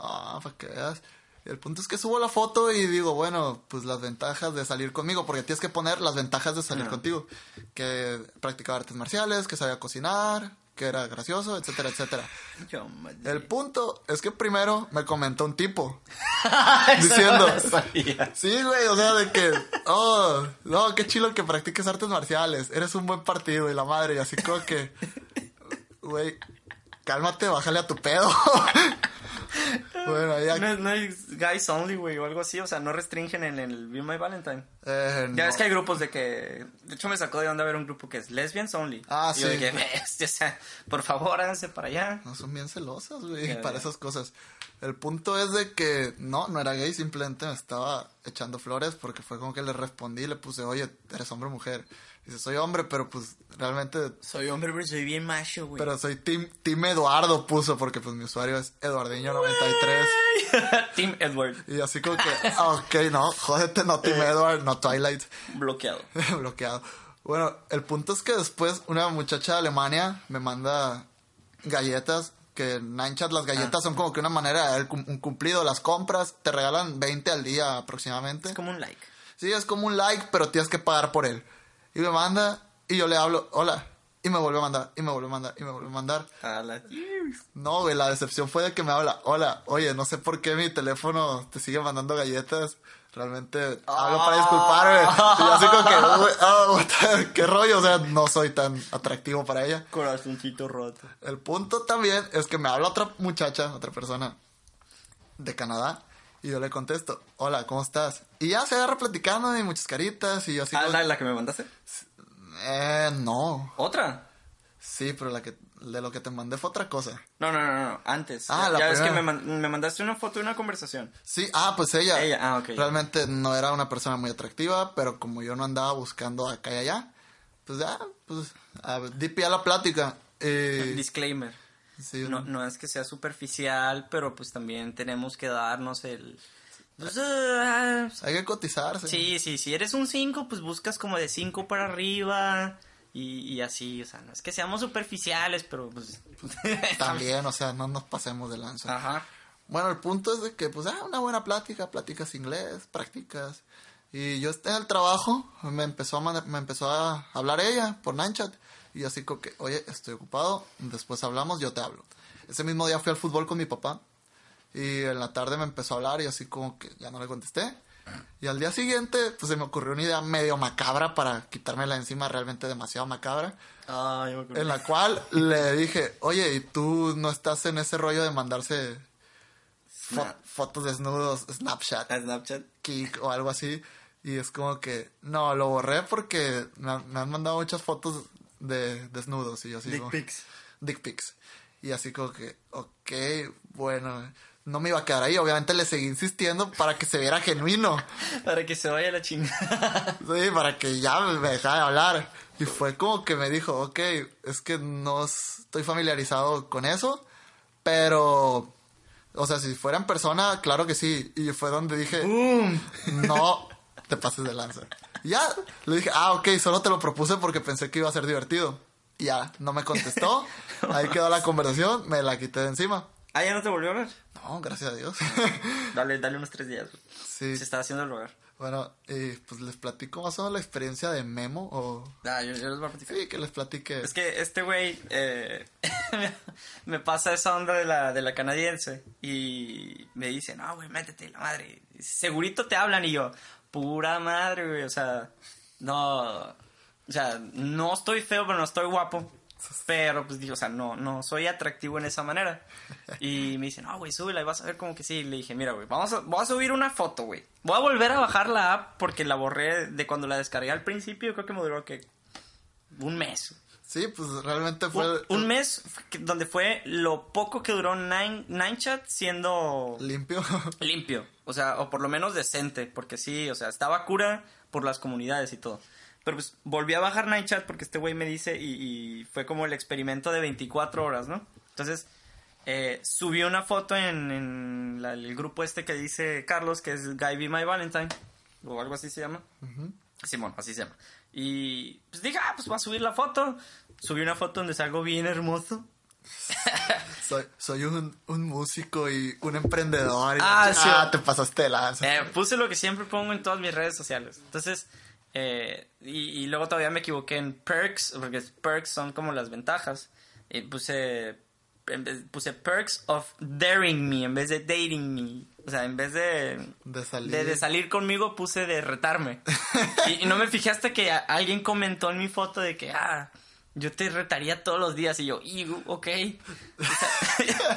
Ah, para que veas. El punto es que subo la foto y digo, bueno, pues las ventajas de salir conmigo, porque tienes que poner las ventajas de salir contigo. Que practicaba artes marciales, que sabía cocinar, que era gracioso, etcétera, etcétera. Yo. El punto es que primero me comentó un tipo. Diciendo- no. Sí, güey, o sea, de que, oh, no, qué chilo que practiques artes marciales, eres un buen partido y la madre, y así como que, güey, cálmate, bájale a tu pedo. bueno, ya, No, es- no es guys only, güey, o algo así, o sea, no restringen en el Be My Valentine. eh, Ya no. ves que hay grupos de que. De hecho, me sacó de onda ver un grupo que es Lesbians Only. Ah, Y yo sí. de que, "Bestia, o sea, por favor, háganse para allá. No son bien celosas, güey, para esas cosas. El punto es de que no, no era gay, simplemente me estaba echando flores porque fue como que le respondí y le puse, oye, eres hombre o mujer. Dice, soy hombre, pero pues realmente Soy hombre, pero soy bien macho, güey. Pero soy Team, team Eduardo puso porque pues mi usuario es Eduardiño93. Team Edward, Y así como que, ah, ok, no, jódete, no Team Edward, no Twilight, bloqueado. bloqueado. Bueno, el punto es que después una muchacha de Alemania me manda galletas, que en Ninechat las galletas son como que una manera de un cumplido, las compras, te regalan 20 al día aproximadamente. Es como un like. Sí, es como un like, pero tienes que pagar por él. Y me manda, y yo le hablo, hola, y me vuelve a mandar, y me vuelve a mandar, y me vuelve a mandar. A la- No, güey, la decepción fue de que me habla. Hola, oye, no sé por qué mi teléfono te sigue mandando galletas. Realmente hablo para disculparme. Y yo así como que, "Uy, ah, qué rollo, o sea, no soy tan atractivo para ella. Corazoncito roto. El punto también es que me habla otra muchacha, otra persona de Canadá. Y yo le contesto, hola, ¿cómo estás? Y ya se agarra platicando y muchas caritas y yo así Ah, como, ¿la, la que me mandaste? eh, no. ¿Otra? Sí, pero la que, de lo que te mandé fue otra cosa. No, no, no, no, antes. Ah, ya la ya ves que me, man- me mandaste una foto de una conversación. Sí, ah, pues ella. Ella, ah, ok. Realmente no era una persona muy atractiva, pero como yo no andaba buscando acá y allá, pues ya, pues, a ver, di pie a la plática. Eh, Disclaimer. sí, No, no es que sea superficial, pero pues también tenemos que darnos el... pues, ah, Hay que cotizarse. sí, sí, si eres un 5, pues buscas como de 5 para arriba y, y así, o sea, no es que seamos superficiales, pero pues... También, o sea, no nos pasemos de lanza. Ajá. Bueno, el punto es de que, pues, ah, una buena plática, platicas inglés, practicas. Y yo en el trabajo, me empezó a, me empezó a hablar ella por Nanchat. Y yo así como que, oye, estoy ocupado, después hablamos, yo te hablo. Ese mismo día fui al fútbol con mi papá. Y en la tarde me empezó a hablar y así como que ya no le contesté. Y al día siguiente, pues se me ocurrió una idea medio macabra para quitármela encima, realmente demasiado macabra. Ah, yo me. En la cual le dije, oye, ¿y tú no estás en ese rollo de mandarse fo- fotos desnudos, Snapchat, A Snapchat. Kik o algo así? Y es como que, no, lo borré porque me, han- me han mandado muchas fotos de desnudos y yo así Dick como- pics. dick pics. Y así como que, ok, bueno, no me iba a quedar ahí. Obviamente le seguí insistiendo para que se viera genuino. Para que se vaya la chingada. Sí, para que ya me dejara de hablar. Y fue como que me dijo, ok, es que no estoy familiarizado con eso, pero, o sea, si fuera en persona, claro que sí. Y fue donde dije, ¡Bum! no te pases de lanza. Y ya, le dije, ah, ok, solo te lo propuse porque pensé que iba a ser divertido. Y ya, no me contestó. Ahí quedó la conversación, me la quité de encima. Ah, ya no te volvió a ver. No, gracias a Dios. Dale, dale unos tres días. sí. Se está haciendo el rogar. Bueno, y pues les platico más o menos la experiencia de Memo o... Ah, yo, yo les voy a platicar. Sí, que les platique. Es que este güey eh, me pasa esa onda de la, de la canadiense y me dice, no, güey, métete, la madre. Segurito te hablan y yo, pura madre, güey, o sea, no, o sea, no estoy feo, pero no estoy guapo. Pero, pues, digo, o sea, no, no soy atractivo en esa manera. Y me dice, no, güey, súbela y vas a ver como que sí. Le dije, mira, güey, vamos a, voy a subir una foto, güey. Voy a volver a bajar la app porque la borré de cuando la descargué al principio. Creo que me duró, que Un mes. Sí, pues realmente fue... Un, un mes donde fue lo poco que duró Nine, Nine Chat siendo limpio. limpio. O sea, o por lo menos decente. Porque sí, o sea, estaba cura por las comunidades y todo. Pero pues volví a bajar Nine Chat porque este güey me dice y, y fue como el experimento de 24 horas, ¿no? Entonces, eh, subí una foto en, en la- el grupo este que dice Carlos, que es Guy Be My Valentine, o algo así se llama. Simón, así se llama. Y pues dije, ah, pues voy a subir la foto. Subí una foto donde salgo bien hermoso. soy soy un, un músico y un emprendedor. y Ah, la sí. ch- te pasaste de lanza. Eh, puse lo que siempre pongo en todas mis redes sociales. Entonces, eh, y, y luego todavía me equivoqué en perks, porque perks son como las ventajas. Y puse, vez- puse perks of daring me en vez de dating me. O sea, en vez de, De salir. de, de salir conmigo puse de retarme. y, y no me fijé hasta que a- alguien comentó en mi foto de que, ah, yo te retaría todos los días. Y yo, y, ok, está,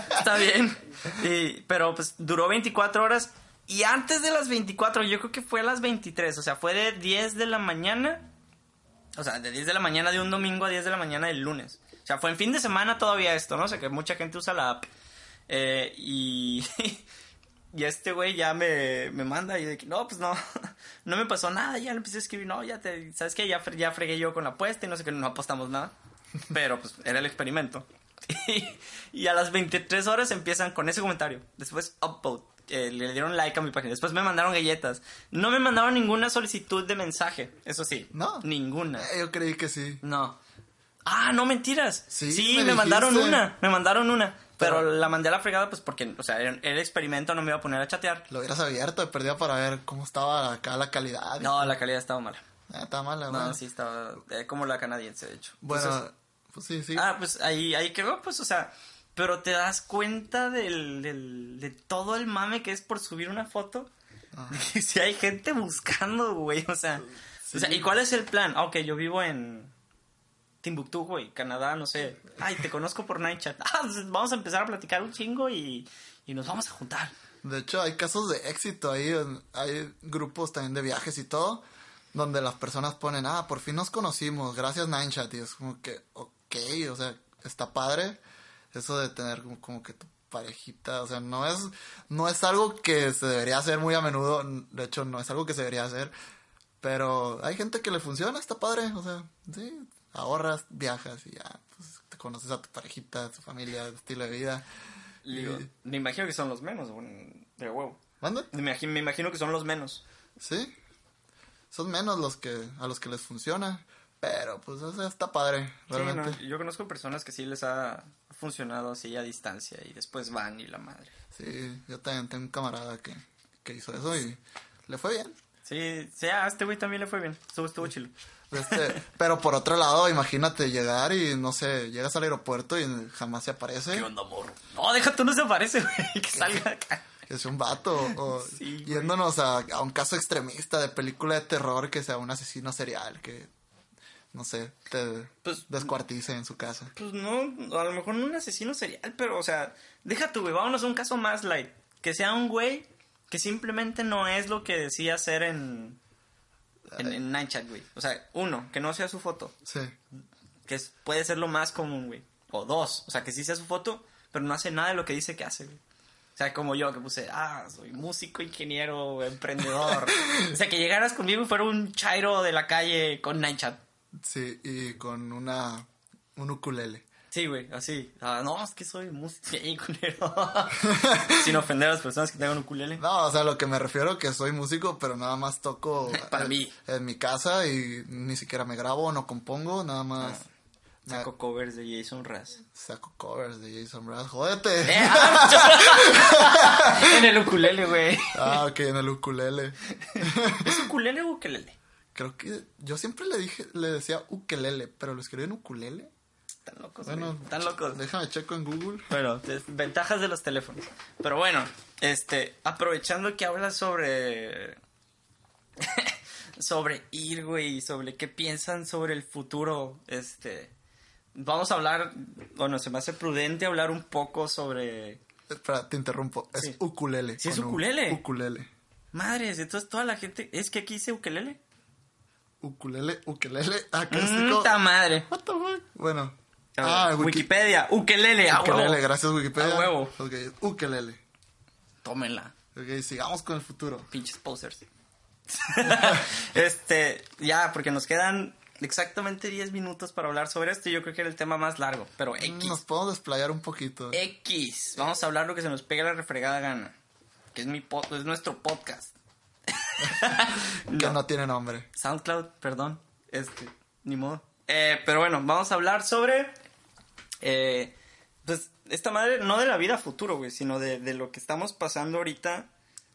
está bien. Y- pero pues duró 24 horas. Y antes de las 24, yo creo que fue a las 23. O sea, fue de 10 de la mañana. O sea, de 10 de la mañana de un domingo a 10 de la mañana del lunes. O sea, fue en fin de semana todavía esto, ¿no? O sea, que mucha gente usa la app. Eh, y, y este güey ya me, me manda y de que, no, pues no, no me pasó nada. Ya le empecé a escribir, no, ya te, ¿sabes qué? Ya, ya fregué yo con la apuesta y no sé qué, no apostamos nada. Pero pues era el experimento. Y, y a las 23 horas empiezan con ese comentario. Después, upvote. Eh, le dieron like a mi página. Después me mandaron galletas. No me mandaron ninguna solicitud de mensaje. Eso sí. No. Ninguna. Eh, yo creí que sí. No. Ah, no mentiras. Sí, Sí, me me, mandaron una. Me mandaron una. Pero, Pero- la mandé a la fregada, pues porque, o sea, era era el experimento, no me iba a poner a chatear. Lo hubieras abierto de perdida para ver cómo estaba acá la calidad. No, la calidad estaba mala. Ah, está mala, No, sí estaba eh, como la canadiense, de hecho. Bueno, Entonces, pues sí, sí. ah, pues ahí, ahí quedó, pues, o sea, pero te das cuenta del, del- de todo el mame que es por subir una foto. Si hay gente buscando, güey, o sea, o sea, ¿y cuál es el plan? Ah, ok, yo vivo en Timbuktu, güey, Canadá, no sé. Ay, te conozco por Night Chat. Ah, pues vamos a empezar a platicar un chingo y, y nos vamos a juntar. De hecho, hay casos de éxito ahí. Hay grupos también de viajes y todo. Donde las personas ponen, ah, por fin nos conocimos. Gracias, Ninechat. Y es como que, ok, o sea, está padre. Eso de tener como, como que tu parejita. O sea, no es, no es algo que se debería hacer muy a menudo. De hecho, no es algo que se debería hacer. Pero hay gente que le funciona, está padre. O sea, sí, ahorras, viajas y ya, pues te conoces a tu parejita, a tu familia, tu estilo de vida. Digo, Y- me imagino que son los menos, de huevo. ¿Manda? Me imagino, me imagino que son los menos. Sí. Son menos los que a los que les funciona, pero pues está padre, Sí, realmente. no, yo conozco personas que sí les ha funcionado así a distancia y después van y la madre. Sí, yo también tengo un camarada que, que hizo eso y le fue bien. Sí, sí, a este güey también le fue bien. Estuvo, estuvo chilo. Este, pero por otro lado, imagínate llegar y no sé, llegas al aeropuerto y jamás se aparece. ¿Qué onda, morro? No, deja tú, no se aparece, güey. Que salga acá. Es un vato. O Sí, yéndonos a, a un caso extremista de película de terror que sea un asesino serial que, no sé, te Pues- descuartice en su casa. Pues no, a lo mejor no un asesino serial, pero, o sea, deja tú, güey. Vámonos a un caso más light. Que sea un güey que simplemente no es lo que decía ser en. En, en Nine Chat, güey. O sea, uno, que no sea su foto. Sí. Que es- puede ser lo más común, güey. O dos, o sea, que sí sea su foto, pero no hace nada de lo que dice que hace, güey. O sea, como yo, que puse, ah, soy músico, ingeniero, emprendedor. o sea, que llegaras conmigo y fuera un chairo de la calle con Nine Chat. Sí, y con una, un ukulele. Sí, güey, así. Ah, no, es que soy músico y ingeniero. Sin ofender a las personas que tengan un ukulele. No, o sea, lo que me refiero que soy músico, pero nada más toco Para en, mí. en mi casa y ni siquiera me grabo, no compongo, nada más me- Saco covers de Jason Raz. saco covers de Jason Mraz. Jódete. Eh, ah, en el ukulele, güey. Ah, ok, en el ukulele. ¿Es ukulele o ukulele? Creo que yo siempre le dije, le decía ukelele, pero lo escribí en ukulele. Están locos, Bueno, güey. Están locos. Déjame checo en Google. Bueno, ventajas de los teléfonos. Pero bueno, este, aprovechando que hablas sobre. sobre ir, güey, sobre qué piensan sobre el futuro, este. Vamos a hablar, bueno, se me hace prudente hablar un poco sobre. Espera, te interrumpo. Es ukulele. Sí, es U. ukulele. Ukulele. Madres, entonces toda la gente. ¿Es que aquí dice ukelele? Ukulele, ukulele, acústico. ¡Puta madre! What the fuck? Bueno. Ah, Wiki- Wikipedia, ukelele, a ukelele, huevo. gracias Wikipedia. A huevo. Ok, ukelele. Tómenla. Ok, sigamos con el futuro. Pinches posers. este, ya, porque nos quedan exactamente 10 minutos para hablar sobre esto y yo creo que era el tema más largo, pero X. Nos podemos desplayar un poquito. X. Vamos a hablar lo que se nos pega la refregada gana. Que es mi po- es nuestro podcast. Que no tiene nombre. SoundCloud, perdón. Este, ni modo. Eh, pero bueno, vamos a hablar sobre. eh, pues, esta madre, no de la vida futuro, güey, sino de, de lo que estamos pasando ahorita.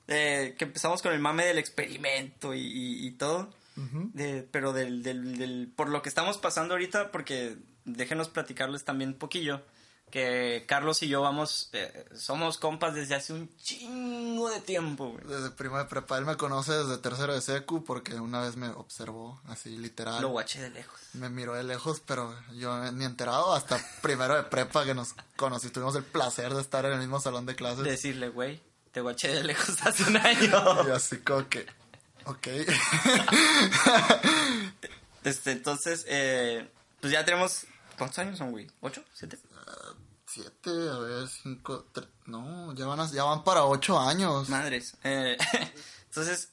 eh, que empezamos con el mame del experimento y, y- y todo. De- pero del, del, del- por lo que estamos pasando ahorita, porque déjenos platicarles también un poquillo. Que Carlos y yo vamos, eh, somos compas desde hace un chingo de tiempo, güey. Desde primo de prepa, él me conoce desde tercero de secu porque una vez me observó así literal. Lo guaché de lejos. Me miró de lejos, pero yo ni enterado hasta primero de prepa que nos conocí. Tuvimos el placer de estar en el mismo salón de clases. decirle, güey, te guaché de lejos hace un año. Y así como que, ok. este, entonces, eh, pues ya tenemos, ¿cuántos años son, güey? ¿Ocho? ¿Siete? Siete, a ver, cinco, tres, no, ya van, a- ya van para ocho años. Madres. Eh, entonces,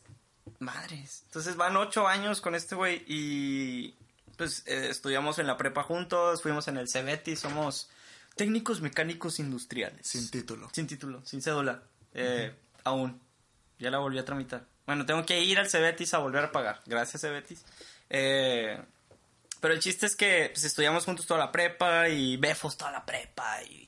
madres. Entonces van ocho años con este güey y pues eh, estudiamos en la prepa juntos, fuimos en el Cebeti, somos técnicos mecánicos industriales. Sin título. Sin título, sin cédula. Eh, Aún. Ya la volví a tramitar. Bueno, tengo que ir al Cebetis a volver a pagar. Gracias, Cebetis. Eh, pero el chiste es que pues, estudiamos juntos toda la prepa y Befos toda la prepa y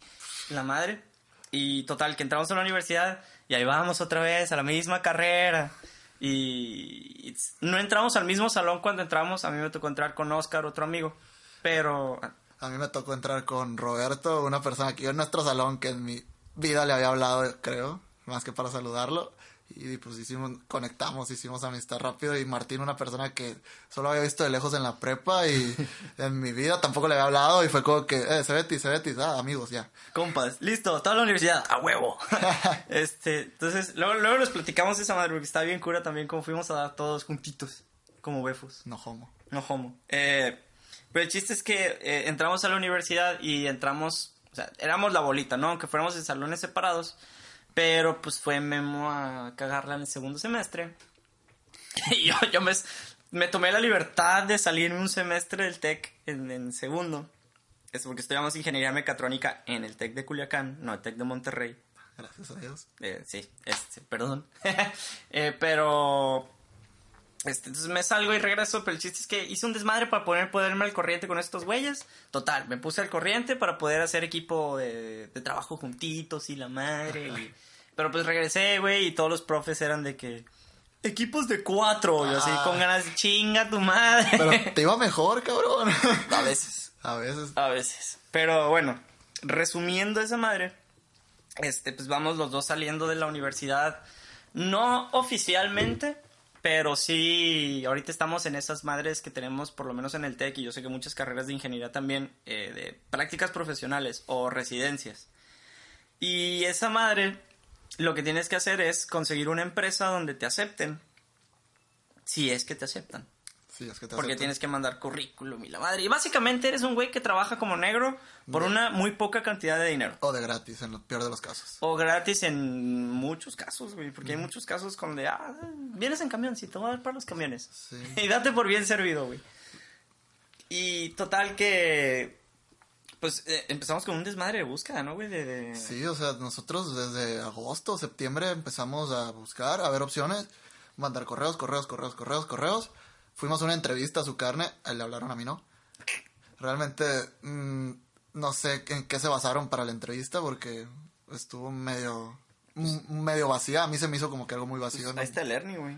la madre. Y total, que entramos a la universidad y ahí vamos otra vez a la misma carrera. Y, no entramos al mismo salón cuando entramos. A mí me tocó entrar con Oscar, otro amigo. Pero A mí me tocó entrar con Roberto, una persona que yo en nuestro salón que en mi vida le había hablado, creo, más que para saludarlo. Y pues hicimos, conectamos, hicimos amistad rápido. Y Martín, una persona que solo había visto de lejos en la prepa y en mi vida tampoco le había hablado. Y fue como que, eh, Cebetis, Cebetis, ah, amigos, ya. Compas, listo, toda la universidad, a huevo. este, entonces, luego, luego nos platicamos esa madre, porque está bien cura también como fuimos a dar todos juntitos, como befos, No homo. no homo. Eh, pero el chiste es que eh, entramos a la universidad y entramos, o sea, éramos la bolita, ¿no? Aunque fuéramos en salones separados, pero pues fue Memo a cagarla en el segundo semestre. y yo, yo me, me tomé la libertad de salirme un semestre del TEC en, en segundo. Es porque estudiamos ingeniería mecatrónica en el TEC de Culiacán, no el TEC de Monterrey. Gracias a Dios. Eh, sí, este, perdón. Eh, pero. Este, entonces me salgo y regreso, pero el chiste es que hice un desmadre para poder ponerme al corriente con estos güeyes. Total, me puse al corriente para poder hacer equipo de, de trabajo juntitos y la madre. y- pero pues regresé, güey, y todos los profes eran de que. equipos de cuatro. Yo así Ah. con ganas de chinga tu madre. Pero te iba mejor, cabrón. a veces. A veces. A veces. Pero bueno, resumiendo esa madre, este, pues vamos los dos saliendo de la universidad, no oficialmente, pero sí, ahorita estamos en esas madres que tenemos, por lo menos en el TEC, y yo sé que muchas carreras de ingeniería también, eh, de prácticas profesionales o residencias. Y esa madre, lo que tienes que hacer es conseguir una empresa donde te acepten, si es que te aceptan. Sí, es que te Porque aceptan. tienes que mandar currículum y la madre. Y básicamente eres un güey que trabaja como negro por una muy poca cantidad de dinero. O de gratis, en lo peor de los casos. O gratis en muchos casos, güey. Porque hay muchos casos donde, ah, vienes en camión, sí, te voy a dar para los camiones. Sí. Y date por bien servido, güey. Y total que, pues eh, empezamos con un desmadre de búsqueda, ¿no, güey? De, de- Sí, o sea, nosotros desde agosto, septiembre empezamos a buscar, a ver opciones, mandar correos, correos, correos, correos, correos. Fuimos a una entrevista a su carne, a él le hablaron a mí, ¿no? Realmente mm, no sé en qué se basaron para la entrevista porque estuvo medio medio vacía. A mí se me hizo como que algo muy vacío. ¿no? Ahí está el Ernie, güey.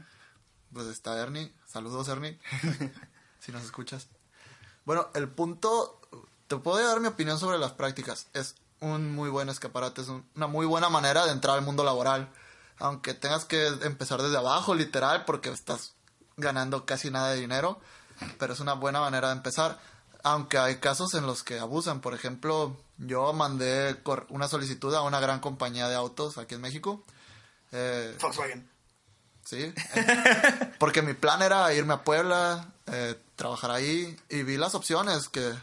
Pues está Ernie. Saludos, Ernie. si nos escuchas. Bueno, el punto. Te puedo dar mi opinión sobre las prácticas. Es un muy buen escaparate. Es un- una muy buena manera de entrar al mundo laboral. Aunque tengas que empezar desde abajo, literal, porque estás ganando casi nada de dinero. Pero es una buena manera de empezar. Aunque hay casos en los que abusan. Por ejemplo, yo mandé una solicitud a una gran compañía de autos aquí en México. Eh, Volkswagen. Sí. eh, Porque mi plan era irme a Puebla, eh, trabajar ahí y vi las opciones que,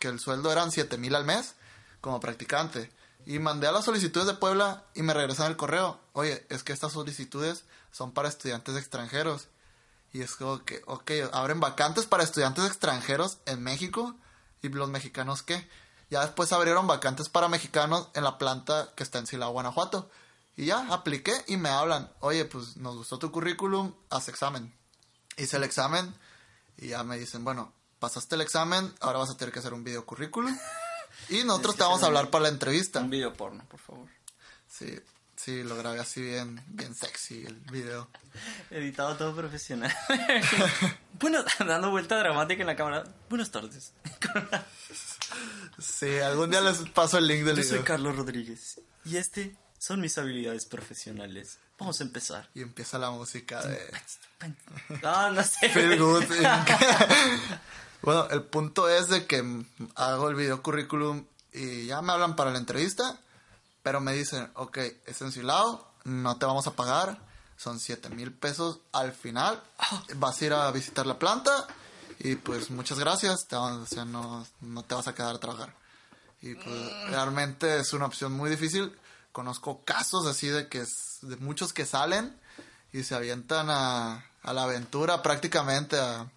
que el sueldo eran 7 mil al mes como practicante. Y mandé a las solicitudes de Puebla y me regresaron el correo. Oye, es que estas solicitudes son para estudiantes extranjeros. Y es como que, ok, abren vacantes para estudiantes extranjeros en México. ¿Y los mexicanos qué? Ya después abrieron vacantes para mexicanos en la planta que está en Silao, Guanajuato. Y ya, apliqué y me hablan. Oye, pues nos gustó tu currículum, haz examen. Hice el examen y ya me dicen, bueno, pasaste el examen, ahora vas a tener que hacer un video currículum. Y nosotros te vamos a hablar para la entrevista. Un video porno, por favor. Sí, sí, lo grabé así bien, bien sexy el video. Editado todo profesional. bueno, dando vuelta dramática en la cámara. Buenas tardes. Sí, algún día les paso el link del Yo soy video. Carlos Rodríguez y este son mis habilidades profesionales. Vamos a empezar. Y empieza la música de Ah, no sé. Feel Good. bueno, el punto es de que hago el video currículum y ya me hablan para la entrevista, pero me dicen, ok, es ensilado, no te vamos a pagar, son 7 mil pesos al final, vas a ir a visitar la planta y pues muchas gracias, te vamos- o sea, no, no te vas a quedar a trabajar. Y pues realmente es una opción muy difícil. Conozco casos así de que es- de muchos que salen y se avientan a, a la aventura prácticamente a,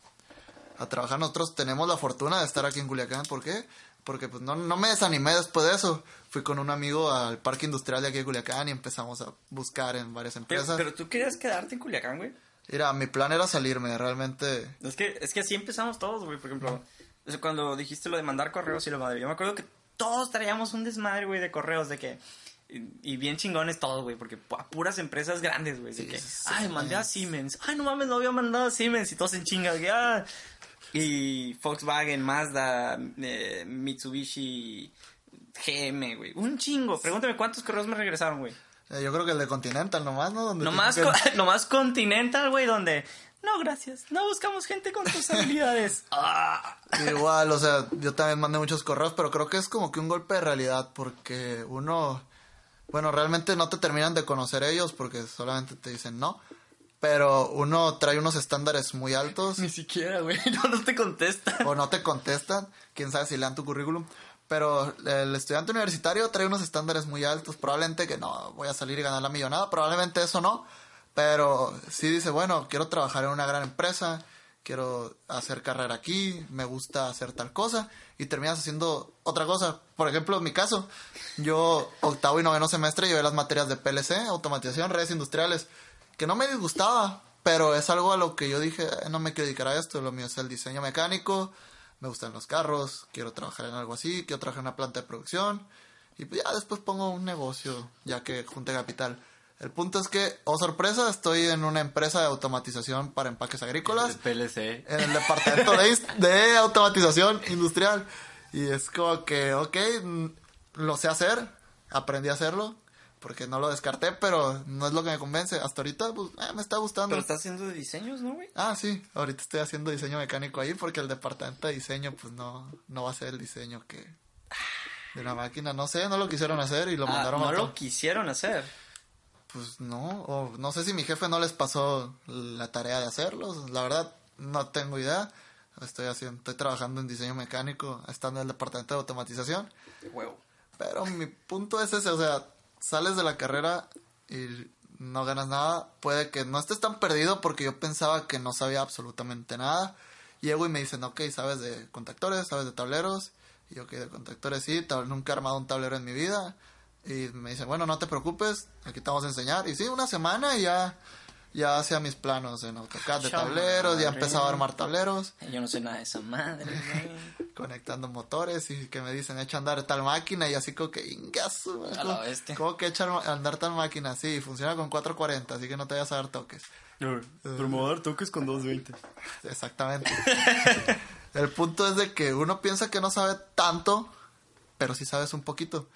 a trabajar. Nosotros tenemos la fortuna de estar aquí en Culiacán. ¿Por qué? Porque pues no, no me desanimé después de eso. Fui con un amigo al parque industrial de aquí de Culiacán y empezamos a buscar en varias empresas. pero tú querías quedarte en Culiacán, güey. Mira, mi plan era salirme, realmente. Es que, es que así empezamos todos, güey. Por ejemplo, cuando dijiste lo de mandar correos y la madre, yo me acuerdo que todos traíamos un desmadre, güey, de correos, de que. Y, y bien chingones todos, güey, porque a puras empresas grandes, güey. De Sí, que, sí, ay, mandé a Siemens. Ay, no mames, no había mandado a Siemens. Y todos en chinga, de que, ah. Y Volkswagen, Mazda, eh, Mitsubishi, GM, güey. Un chingo. Pregúntame cuántos correos me regresaron, güey. eh, yo creo que el de Continental nomás, ¿no? Donde Nomás, co- nomás Continental, güey, donde... No, gracias. No buscamos gente con tus habilidades. Ah. Igual, o sea, yo también mandé muchos correos, pero creo que es como que un golpe de realidad porque uno, bueno, realmente no te terminan de conocer ellos porque solamente te dicen no, pero uno trae unos estándares muy altos Ni siquiera, güey. No, no te contesta. o no te contestan, quién sabe si lean tu currículum, pero el estudiante universitario trae unos estándares muy altos, probablemente que no voy a salir y ganar la millonada, probablemente eso no, pero sí dice, bueno, quiero trabajar en una gran empresa, quiero hacer carrera aquí, me gusta hacer tal cosa, y terminas haciendo otra cosa. Por ejemplo, en mi caso, yo octavo y noveno semestre llevé las materias de PLC, automatización, redes industriales, que no me disgustaba, pero es algo a lo que yo dije, "Eh, no me quiero dedicar a esto, lo mío es el diseño mecánico, me gustan los carros, quiero trabajar en algo así, quiero trabajar en una planta de producción, y pues ya después pongo un negocio, ya que junte capital. El punto es que, oh sorpresa, estoy en una empresa de automatización para empaques agrícolas. PLC. En el departamento de, de automatización industrial. Y es como que, ok, lo sé hacer, aprendí a hacerlo, porque no lo descarté, pero no es lo que me convence. Hasta ahorita, pues, eh, me está gustando. Pero estás haciendo diseños, ¿no, güey? Ah, sí, ahorita estoy haciendo diseño mecánico ahí porque el departamento de diseño, pues no, no va a ser el diseño que. de la máquina, no sé, no lo quisieron hacer y lo Ah, mandaron no a lo quisieron hacer. Pues no, o no sé si mi jefe no les pasó la tarea de hacerlos, la verdad no tengo idea. Estoy haciendo, estoy trabajando en diseño mecánico, estando en el departamento de automatización. De huevo. Pero mi punto es ese, o sea, sales de la carrera y no ganas nada. Puede que no estés tan perdido porque yo pensaba que no sabía absolutamente nada. Llego y me dicen, ok, sabes de contactores, sabes de tableros. Y yo, ok, de contactores sí, nunca he armado un tablero en mi vida. Y me dicen, bueno, no te preocupes, aquí te vamos a enseñar. Y sí, una semana y ya, ya hacía mis planos en AutoCAD de tableros, ya Chamadre. empezaba a armar tableros Yo no sé nada de esa madre, conectando motores y que me dicen echa a andar tal máquina y así como que ingazo, A la bestia. ¿Cómo que echar a andar tal máquina? Sí, funciona con 440, así que no te vayas a dar toques. Pero me voy a dar toques con 220. Exactamente. El punto es de que uno piensa que no sabe tanto, pero sí sabes un poquito.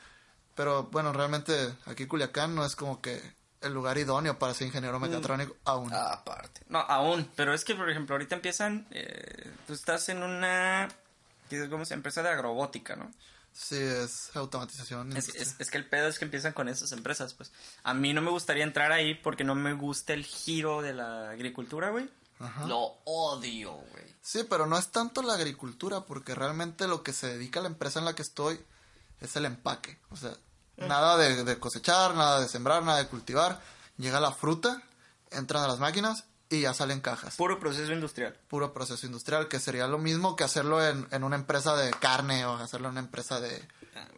Pero bueno, realmente aquí Culiacán no es como que el lugar idóneo para ser ingeniero mecatrónico aún. Aparte. No, aún. Pero es que, por ejemplo, ahorita empiezan. eh, tú estás en una. ¿Cómo se Empresa de agrobótica, ¿no? Sí, es automatización. Es, es- es que el pedo es que empiezan con esas empresas, pues. A mí no me gustaría entrar ahí porque no me gusta el giro de la agricultura, güey. Ajá. Lo odio, güey. Sí, pero no es tanto la agricultura, porque realmente lo que se dedica a la empresa en la que estoy es el empaque. O sea, nada de, de cosechar, nada de sembrar, nada de cultivar. Llega la fruta, entran a las máquinas y ya salen cajas. Puro proceso industrial. Puro proceso industrial, que sería lo mismo que hacerlo en, en una empresa de carne o hacerlo en una empresa de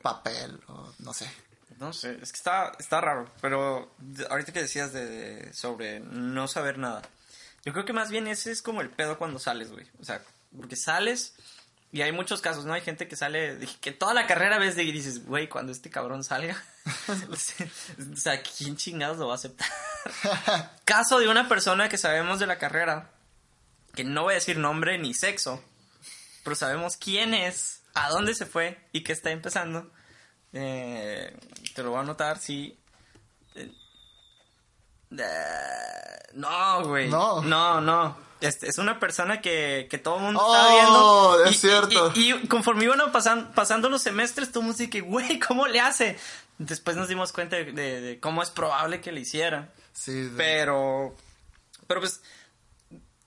papel o no sé. No sé, es que está, está raro. Pero ahorita que decías de, de- sobre no saber nada. Yo creo que más bien ese es como el pedo cuando sales, güey. O sea, porque sales y hay muchos casos, ¿no? Hay gente que sale, que toda la carrera ves de y dices, güey, cuando este cabrón salga, o sea, ¿quién chingados lo va a aceptar? Caso de una persona que sabemos de la carrera, que no voy a decir nombre ni sexo, pero sabemos quién es, a dónde se fue y que está empezando. Eh, te lo voy a anotar, sí. Eh, eh, no, güey. No. No, no. Este, es una persona que, que todo el mundo Oh, estaba viendo. es cierto. Y, y conforme iban pasan- pasando los semestres, todo el mundo dice que, güey, ¿cómo le hace? Después nos dimos cuenta de, de- de cómo es probable que le hiciera. Sí, de- Pero, pero pues,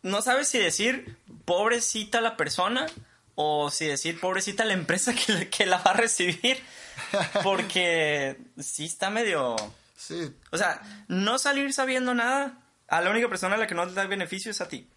no sabes si decir pobrecita la persona o si decir pobrecita la empresa que, que la va a recibir. Porque sí está medio... sí, O sea, no salir sabiendo nada, a la única persona a la que no te da beneficio es a ti.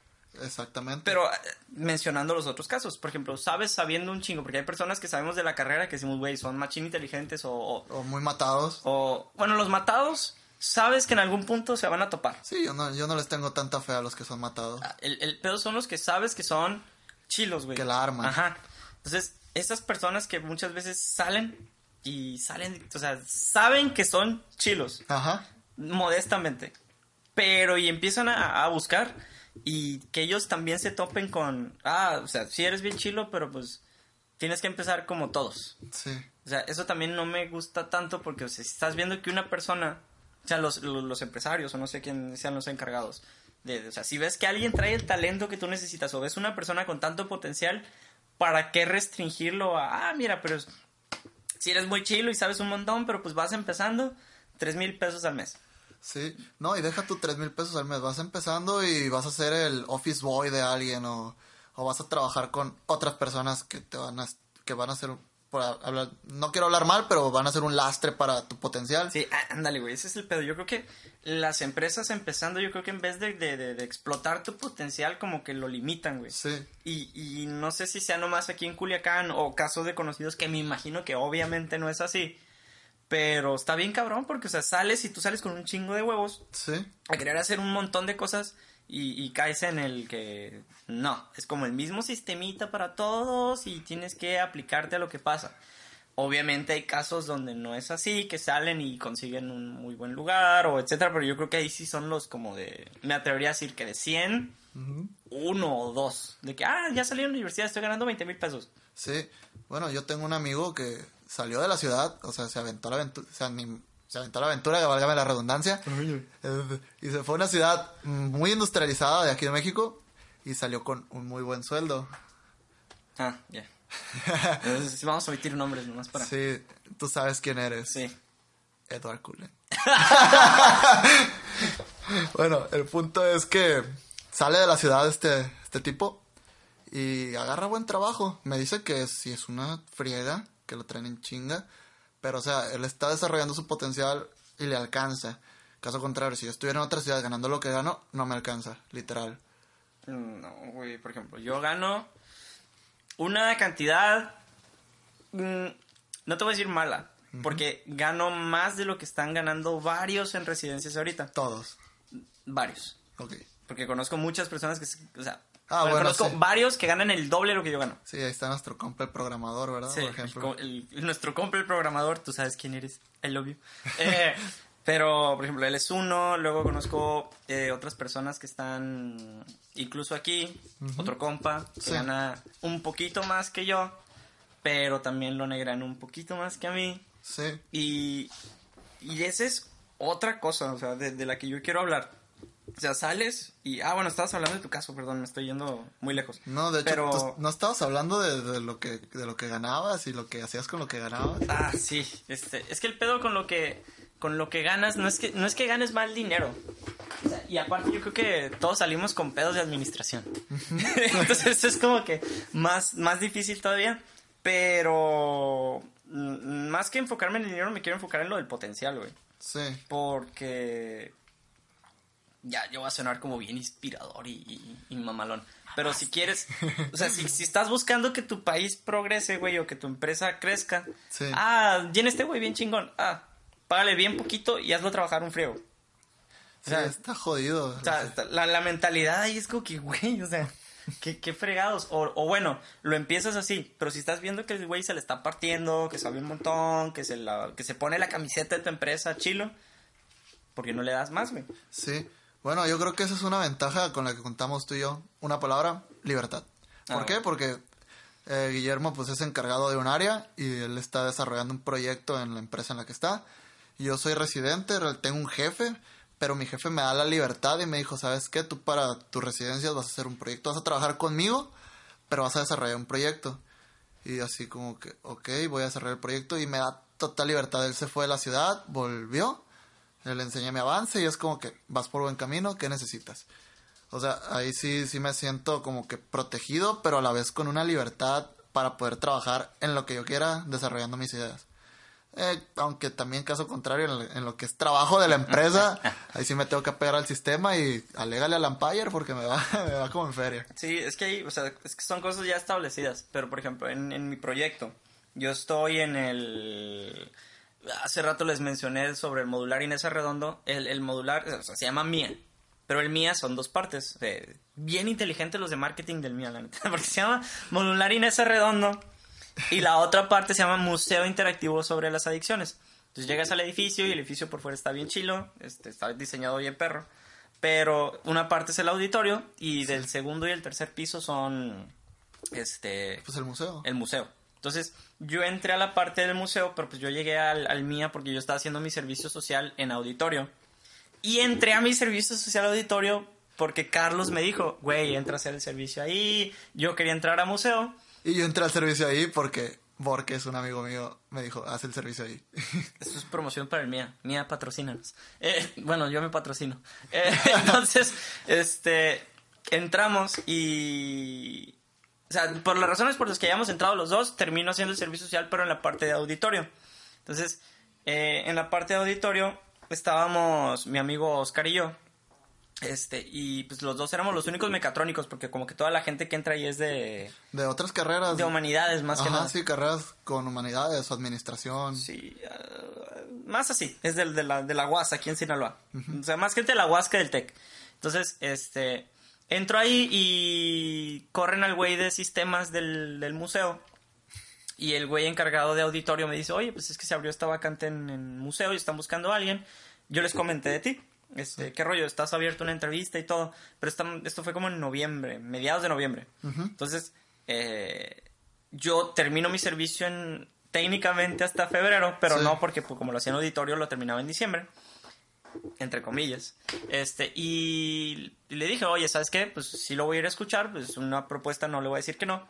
exactamente. Pero eh, mencionando los otros casos, por ejemplo, sabes sabiendo un chingo, porque hay personas que sabemos de la carrera que decimos, güey, son machín inteligentes o, o, o muy matados. o- bueno, los matados, sabes que en algún punto se van a topar. Sí, yo no, yo no les tengo tanta fe a los que son matados. Ah, El, el pedo son los que sabes que son chilos, güey. Que la arman. Ajá. Entonces, esas personas que muchas veces salen y salen, o sea, saben que son chilos, Ajá. modestamente. Pero y empiezan a, a buscar y que ellos también se topen con, ah, o sea, sí eres bien chilo, pero pues tienes que empezar como todos. Sí. O sea, eso también no me gusta tanto porque o sea, si estás viendo que una persona, o sea, los, los, los empresarios o no sé quién sean los encargados, de, o sea, si ves que alguien trae el talento que tú necesitas o ves una persona con tanto potencial, ¿para qué restringirlo a, ah, mira, pero es- si eres muy chilo y sabes un montón, pero pues vas empezando, tres mil pesos al mes. Sí, no, y deja tu tres mil pesos al mes. Vas empezando y vas a ser el office boy de alguien o, o vas a trabajar con otras personas que te van a, que van a ser, por hablar, no quiero hablar mal, pero van a ser un lastre para tu potencial. Sí, ándale, güey, ese es el pedo. Yo creo que las empresas empezando, yo creo que en vez de, de, de- de explotar tu potencial, como que lo limitan, güey. Sí, Y, y no sé si sea nomás aquí en Culiacán o casos de conocidos que me imagino que obviamente no es así. Pero está bien cabrón porque, o sea, sales y tú sales con un chingo de huevos sí, a querer hacer un montón de cosas y, y caes en el que no, es como el mismo sistemita para todos y tienes que aplicarte a lo que pasa. Obviamente hay casos donde no es así, que salen y consiguen un muy buen lugar o etcétera, pero yo creo que ahí sí son los como de, me atrevería a decir que de 100, uno o dos, de que, ah, ya salí de la universidad, estoy ganando 20 mil pesos. Sí, bueno, yo tengo un amigo que salió de la ciudad, o sea, se aventó la aventura, o sea, ni- se aventó la aventura, que válgame la redundancia, eh, y se fue a una ciudad muy industrializada de aquí de México y salió con un muy buen sueldo. Ah, ya. Entonces, sí, vamos a omitir nombres nomás para... Sí. Sí, tú sabes quién eres. Edward Cullen. bueno, el punto es que sale de la ciudad este, este tipo y agarra buen trabajo. Me dice que si es una friega, que lo traen en chinga, pero o sea, él está desarrollando su potencial y le alcanza. Caso contrario, si yo estuviera en otra ciudad ganando lo que gano, no me alcanza, literal. No, güey, por ejemplo, yo gano una cantidad, mm, no te voy a decir mala, porque gano más de lo que están ganando varios en residencias ahorita. Todos. Varios. Ok. Porque conozco muchas personas que, se- o sea, Ah, bueno, conozco sí. varios que ganan el doble de lo que yo gano. Sí, ahí está nuestro compa el programador, ¿verdad? Sí, Por el ejemplo. el- nuestro compa el programador, tú sabes quién eres, I love you. Eh, pero, por ejemplo, él es uno, luego conozco eh, otras personas que están incluso aquí, otro compa que Sí. gana un poquito más que yo, pero también lo negran un poquito más que a mí. Sí. Y, y esa es otra cosa, o sea, de, de la que yo quiero hablar. O sea, sales y... Ah, bueno, estabas hablando de tu caso, perdón, me estoy yendo muy lejos. No, de hecho, Pero- tú- no estabas hablando de, de lo que de lo que ganabas y lo que hacías con lo que ganabas. Ah, sí, este, es que el pedo con lo que con lo que ganas no es que no es que ganes mal dinero. O sea, y aparte yo creo que todos salimos con pedos de administración. Entonces es como que más más difícil todavía, pero más que enfocarme en el dinero me quiero enfocar en lo del potencial, güey, Sí. porque ya yo voy a sonar como bien inspirador y, y- y mamalón. Pero si quieres, o sea, si, si estás buscando que tu país progrese, güey, o que tu empresa crezca, Sí. ah, llena este güey bien chingón, ah, págale bien poquito y hazlo trabajar un friego. Sí, sea, está jodido. O sea, está- la, la mentalidad ahí es como que, güey, o sea, qué, qué fregados. O, o bueno, lo empiezas así, pero si estás viendo que el güey se le está partiendo, que sabe un montón, que se, la, que se pone la camiseta de tu empresa, chilo, ¿por qué no le das más, güey? Sí. Bueno, yo creo que esa es una ventaja con la que contamos tú y yo. Una palabra, libertad. ¿Por Ah, qué? Porque eh, Guillermo pues es encargado de un área y él está desarrollando un proyecto en la empresa en la que está. Yo soy residente, re- tengo un jefe, pero mi jefe me da la libertad y me dijo, ¿sabes qué? Tú para tus residencias vas a hacer un proyecto, vas a trabajar conmigo, pero vas a desarrollar un proyecto. Y así como que, ok, voy a desarrollar el proyecto y me da total libertad. Él se fue de la ciudad, volvió, le enseñé mi avance y es como que vas por buen camino, ¿qué necesitas? O sea, ahí sí, sí me siento como que protegido, pero a la vez con una libertad para poder trabajar en lo que yo quiera, desarrollando mis ideas. Eh, aunque también caso contrario, en, lo- en lo que es trabajo de la empresa, ahí sí me tengo que apegar al sistema y alégale al Empire porque me va, me va como en feria. Sí, es que hay, o sea, es que son cosas ya establecidas. Pero, por ejemplo, en, en mi proyecto, yo estoy en el... Hace rato les mencioné sobre el modular Inés Arredondo. El, el modular, o sea, se llama MIA. Pero el MIA son dos partes. Eh, bien inteligentes los de marketing del MIA, la neta. Porque se llama modular Inés Arredondo. Y la otra parte se llama Museo Interactivo sobre las Adicciones. Entonces llegas al edificio y el edificio por fuera está bien chilo, este, está diseñado bien perro. Pero una parte es el auditorio y del segundo y el tercer piso son este Pues el museo. el museo. Entonces, yo entré a la parte del museo, pero pues yo llegué al, al MIA porque yo estaba haciendo mi servicio social en auditorio. Y entré a mi servicio social auditorio porque Carlos me dijo, güey, entra a hacer el servicio ahí. Yo quería entrar a museo. Y yo entré al servicio ahí porque Borque es un amigo mío, me dijo, haz el servicio ahí. Esto es promoción para el MIA. MIA, patrocínanos. Eh, bueno, yo me patrocino. Eh, entonces, este, entramos y... O sea, por las razones por las que hayamos entrado los dos, termino haciendo el servicio social, pero en la parte de auditorio. Entonces, eh, en la parte de auditorio estábamos mi amigo Oscar y yo. Este, y pues los dos éramos los únicos mecatrónicos, porque como que toda la gente que entra ahí es de, De otras carreras. de humanidades más que Ajá, nada. sí, carreras con humanidades administración. Sí, ah, más así, es del, de, la, de la UAS aquí en Sinaloa. O sea, más gente de la UAS que del TEC. Entonces, este, entro ahí y corren al güey de sistemas del, del museo. Y el güey encargado de auditorio me dice, oye, pues es que se abrió esta vacante en, en museo y están buscando a alguien. Yo les comenté de ti. Este, ¿qué rollo? Estás abierto a una entrevista y todo. Pero esta- esto fue como en noviembre, mediados de noviembre. Entonces, eh, yo termino mi servicio en técnicamente hasta febrero, pero Sí. no porque pues, como lo hacía en auditorio lo terminaba en diciembre entre comillas. Este, y le dije, oye, ¿sabes qué? Pues sí lo voy a ir a escuchar, pues una propuesta no le voy a decir que no,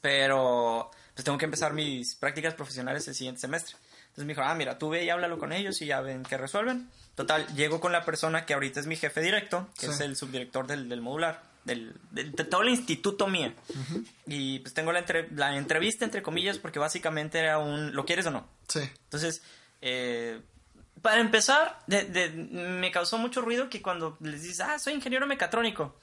pero pues tengo que empezar mis prácticas profesionales el siguiente semestre. Entonces me dijo, ah, mira, tú ve y háblalo con ellos y ya ven qué resuelven. Total, llego con la persona que ahorita es mi jefe directo, que Sí. es el subdirector del, del modular, del, del- de todo el instituto mía. Y pues tengo la, entre- la entrevista, entre comillas, porque básicamente era un, ¿lo quieres o no? Sí. Entonces, eh, para empezar, de- de- me causó mucho ruido que cuando les dices, ah, soy ingeniero mecatrónico,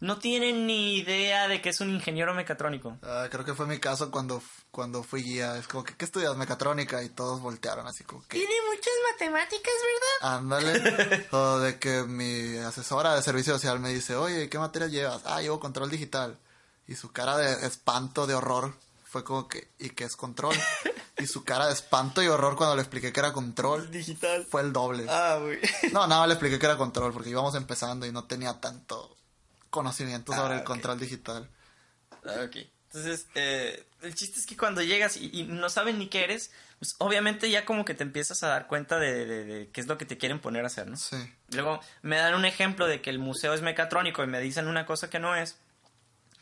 no tienen ni idea de que es un ingeniero mecatrónico. Ah, creo que fue mi caso cuando, cuando fui guía. Es como que, ¿qué estudias? Mecatrónica. Y todos voltearon así como que... Tiene muchas matemáticas, ¿verdad? Ándale. o de que mi asesora de servicio social me dice, oye, ¿qué materias llevas? Ah, llevo control digital. Y su cara de espanto, de horror, fue como que, ¿y qué es control? y su cara de espanto y horror cuando le expliqué que era control Digital. fue el doble. Ah, güey. No, nada, le expliqué que era control porque íbamos empezando y no tenía tanto conocimiento sobre Ah, el control digital. Ah, ok. Entonces, eh, el chiste es que cuando llegas y, y no saben ni qué eres, pues obviamente ya como que te empiezas a dar cuenta de, de- de qué es lo que te quieren poner a hacer, ¿no? Sí. Luego me dan un ejemplo de que el museo es mecatrónico y me dicen una cosa que no es.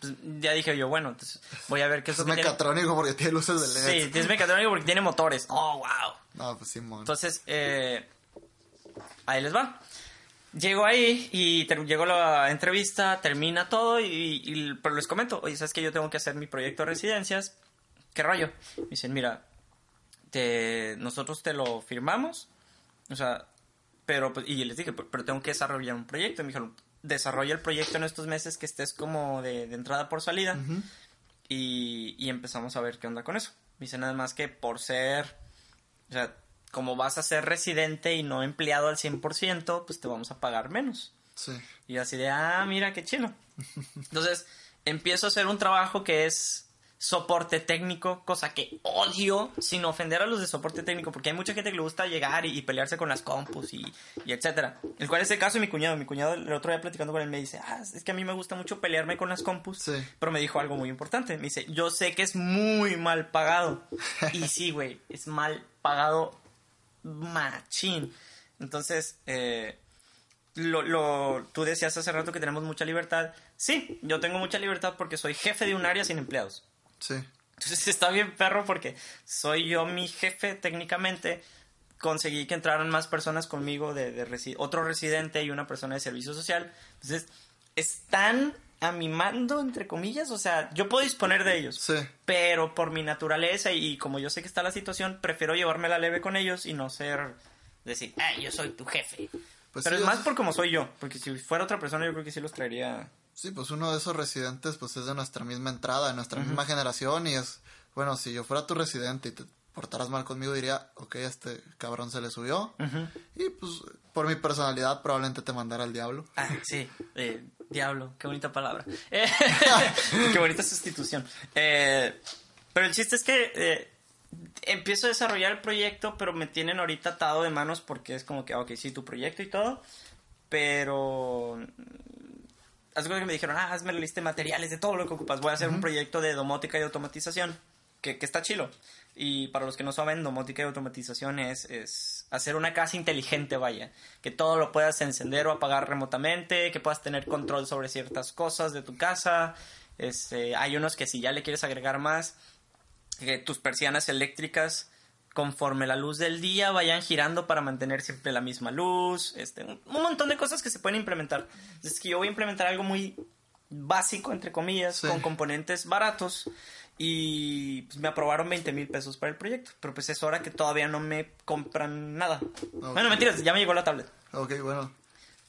Pues ya dije yo, bueno, entonces voy a ver qué es Es lo que tiene. mecatrónico porque tiene luces de LED. Sí, es mecatrónico porque tiene motores. Oh, wow. No, pues Simón. Entonces, eh, ahí les va. Llego ahí y llegó la entrevista, termina todo y, y- pero les comento, oye, ¿sabes que yo tengo que hacer mi proyecto de residencias? ¿Qué rollo? Me dicen, mira, te, nosotros te lo firmamos, o sea, pero, pues, y les dije, pero tengo que desarrollar un proyecto. Y me dijeron, desarrolla el proyecto en estos meses que estés como de, de entrada por salida y, y empezamos a ver qué onda con eso. Dice nada más que por ser, o sea, como vas a ser residente y no empleado al 100%, pues te vamos a pagar menos. Sí. Y así de, ah, mira qué chilo. Entonces, empiezo a hacer un trabajo que es soporte técnico, cosa que odio sin ofender a los de soporte técnico, porque hay mucha gente que le gusta llegar y, y pelearse con las compus y, y etcétera. El cual es el caso de mi cuñado. Mi cuñado el otro día platicando con él me dice, ah, es que a mí me gusta mucho pelearme con las compus, Sí. pero me dijo algo muy importante. Me dice, yo sé que es muy mal pagado. y sí, güey, es mal pagado machín. Entonces, eh, lo, lo, tú decías hace rato que tenemos mucha libertad. Sí, yo tengo mucha libertad porque soy jefe de un área sin empleados. Sí. Entonces está bien perro porque soy yo mi jefe técnicamente. Conseguí que entraran más personas conmigo de, de resi- otro residente y una persona de servicio social. Entonces están a mi mando, entre comillas. O sea, yo puedo disponer de ellos. Sí. Pero por mi naturaleza y, como yo sé que está la situación, prefiero llevarme la leve con ellos y no ser... Decir, ay, yo soy tu jefe. Pues Pero sí, es más por como soy yo. Porque si fuera otra persona yo creo que sí los traería... Sí, pues uno de esos residentes pues es de nuestra misma entrada, de nuestra misma generación y es, bueno, si yo fuera tu residente y te portaras mal conmigo diría, ok, este cabrón se le subió y pues por mi personalidad probablemente te mandara al diablo. Ah, sí, eh, diablo, qué bonita palabra. Eh, qué bonita sustitución. Eh, pero el chiste es que eh, empiezo a desarrollar el proyecto, pero me tienen ahorita atado de manos porque es como que, ok, sí, tu proyecto y todo, pero... Haz que me dijeron, ah, hazme la lista de materiales de todo lo que ocupas. Voy a hacer un proyecto de domótica y automatización, que, que está chilo. Y para los que no saben, domótica y automatización es, es hacer una casa inteligente, vaya. Que todo lo puedas encender o apagar remotamente, que puedas tener control sobre ciertas cosas de tu casa. Este, hay unos que si ya le quieres agregar más, que tus persianas eléctricas conforme la luz del día vayan girando para mantener siempre la misma luz, este, un, un montón de cosas que se pueden implementar. Es que yo voy a implementar algo muy básico, entre comillas, Sí. con componentes baratos y pues, me aprobaron 20 mil pesos para el proyecto, pero pues es hora que todavía no me compran nada. Bueno, mentiras, ya me llegó la tablet. Ok, bueno,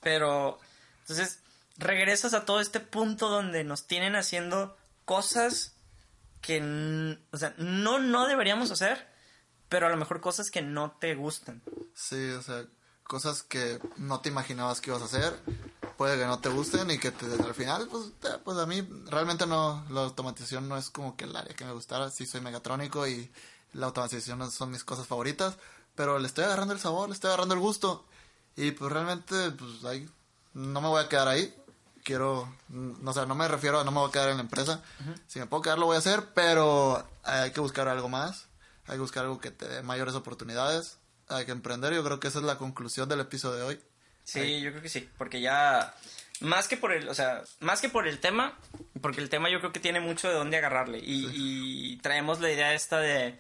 Pero, entonces, regresas a todo este punto donde nos tienen haciendo cosas que, o sea, no, no deberíamos hacer, pero a lo mejor cosas que no te gustan. sí, o sea, cosas que no te imaginabas que ibas a hacer puede que no te gusten y que te- al final, pues, eh, pues a mí realmente no, la automatización no es como que el área que me gustara. Sí soy megatrónico y la automatización no son mis cosas favoritas, pero le estoy agarrando el sabor, le estoy agarrando el gusto. Y pues realmente, pues ahí, no me voy a quedar ahí. Quiero, no sé, no me refiero a no me voy a quedar en la empresa. Si me puedo quedar, lo voy a hacer, pero hay que buscar algo más. Hay que buscar algo que te dé mayores oportunidades. Hay que emprender. Yo creo que esa es la conclusión del episodio de hoy. Sí, yo creo que sí, porque ya más que por el, o sea, más que por el tema, porque el tema yo creo que tiene mucho de dónde agarrarle y, y traemos la idea esta de,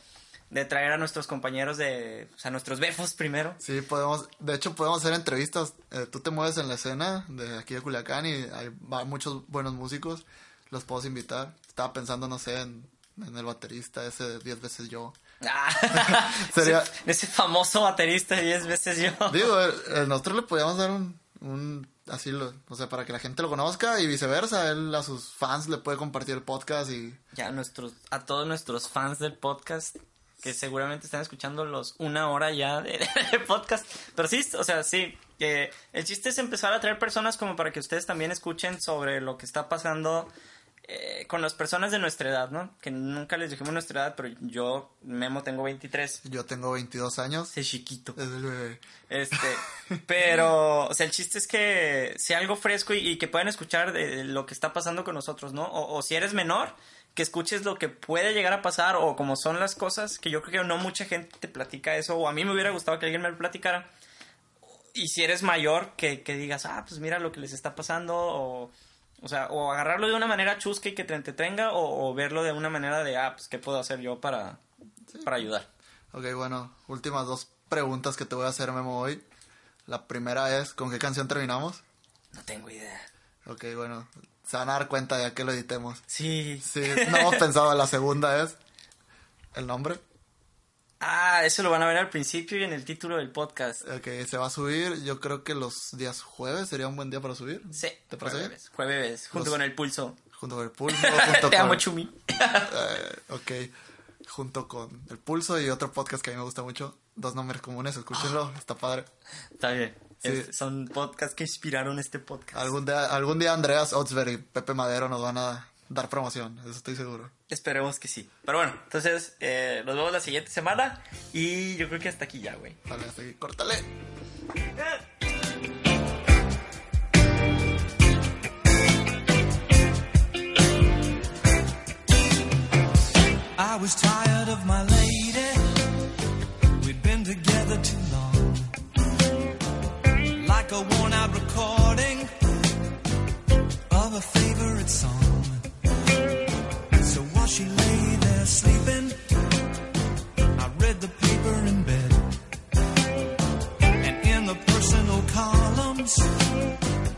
de traer a nuestros compañeros de, o sea, nuestros befos primero. Sí, podemos, de hecho podemos hacer entrevistas. Eh, tú te mueves en la escena de aquí de Culiacán y hay va- muchos buenos músicos. Los puedo invitar. Estaba pensando, no sé, en, en el baterista ese de 10 veces yo. Ah, Sería- ese, famoso baterista 10 veces yo. Digo, eh, eh, nosotros le podíamos dar un, un así, lo, o sea, para que la gente lo conozca y viceversa. Él a sus fans le puede compartir el podcast y Ya nuestros, a todos nuestros fans del podcast que seguramente están escuchando los una hora ya de, de podcast. Pero sí, o sea, sí. que el chiste es empezar a traer personas como para que ustedes también escuchen sobre lo que está pasando eh, con las personas de nuestra edad, ¿no? Que nunca les dijimos nuestra edad, pero yo, Memo, tengo 23. yo tengo 22 años. Soy chiquito. Es el bebé. Este, pero, o sea, el chiste es que sea algo fresco y, y que puedan escuchar de lo que está pasando con nosotros, ¿no? O, o si eres menor, que escuches lo que puede llegar a pasar o como son las cosas, que yo creo que no mucha gente te platica eso, o a mí me hubiera gustado que alguien me lo platicara. Y si eres mayor, que, que digas, ah, pues mira lo que les está pasando, o, o sea, o agarrarlo de una manera chusca y que te entretenga, o, o verlo de una manera de, ah, pues qué puedo hacer yo para, para ayudar. Ok, bueno, últimas dos preguntas que te voy a hacer, Memo, hoy. La primera es, ¿con qué canción terminamos? No tengo idea. Ok, bueno, se van a dar cuenta ya que lo editemos. Sí. Sí, no hemos pensado, la segunda es el nombre. Ah, eso lo van a ver al principio y en el título del podcast. Ok, se va a subir, yo creo que los días jueves sería un buen día para subir. Sí. ¿Te parece bien? Jueves, jueves, junto Los- con el pulso. Junto con el pulso, junto Te con... amo, Chumi. Eh, ok, junto con el pulso y otro podcast que a mí me gusta mucho. Dos nombres comunes, escúchenlo, está padre. Está bien. Sí. Es- son podcasts que inspiraron este podcast. Algún día, algún día Andreas Otzberg y Pepe Madero nos van a dar promoción, eso estoy seguro. Esperemos que sí. Pero bueno, entonces eh, nos vemos la siguiente semana y yo creo que hasta aquí ya, güey. Vale, hasta aquí, córtale. I was tired of my lady. We'd been together too long. Like a worn out recording of a favorite song. She lay there sleeping, I read the paper in bed. And in the personal columns,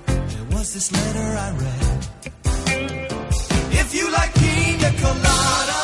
there was this letter I read. If you like pina colada.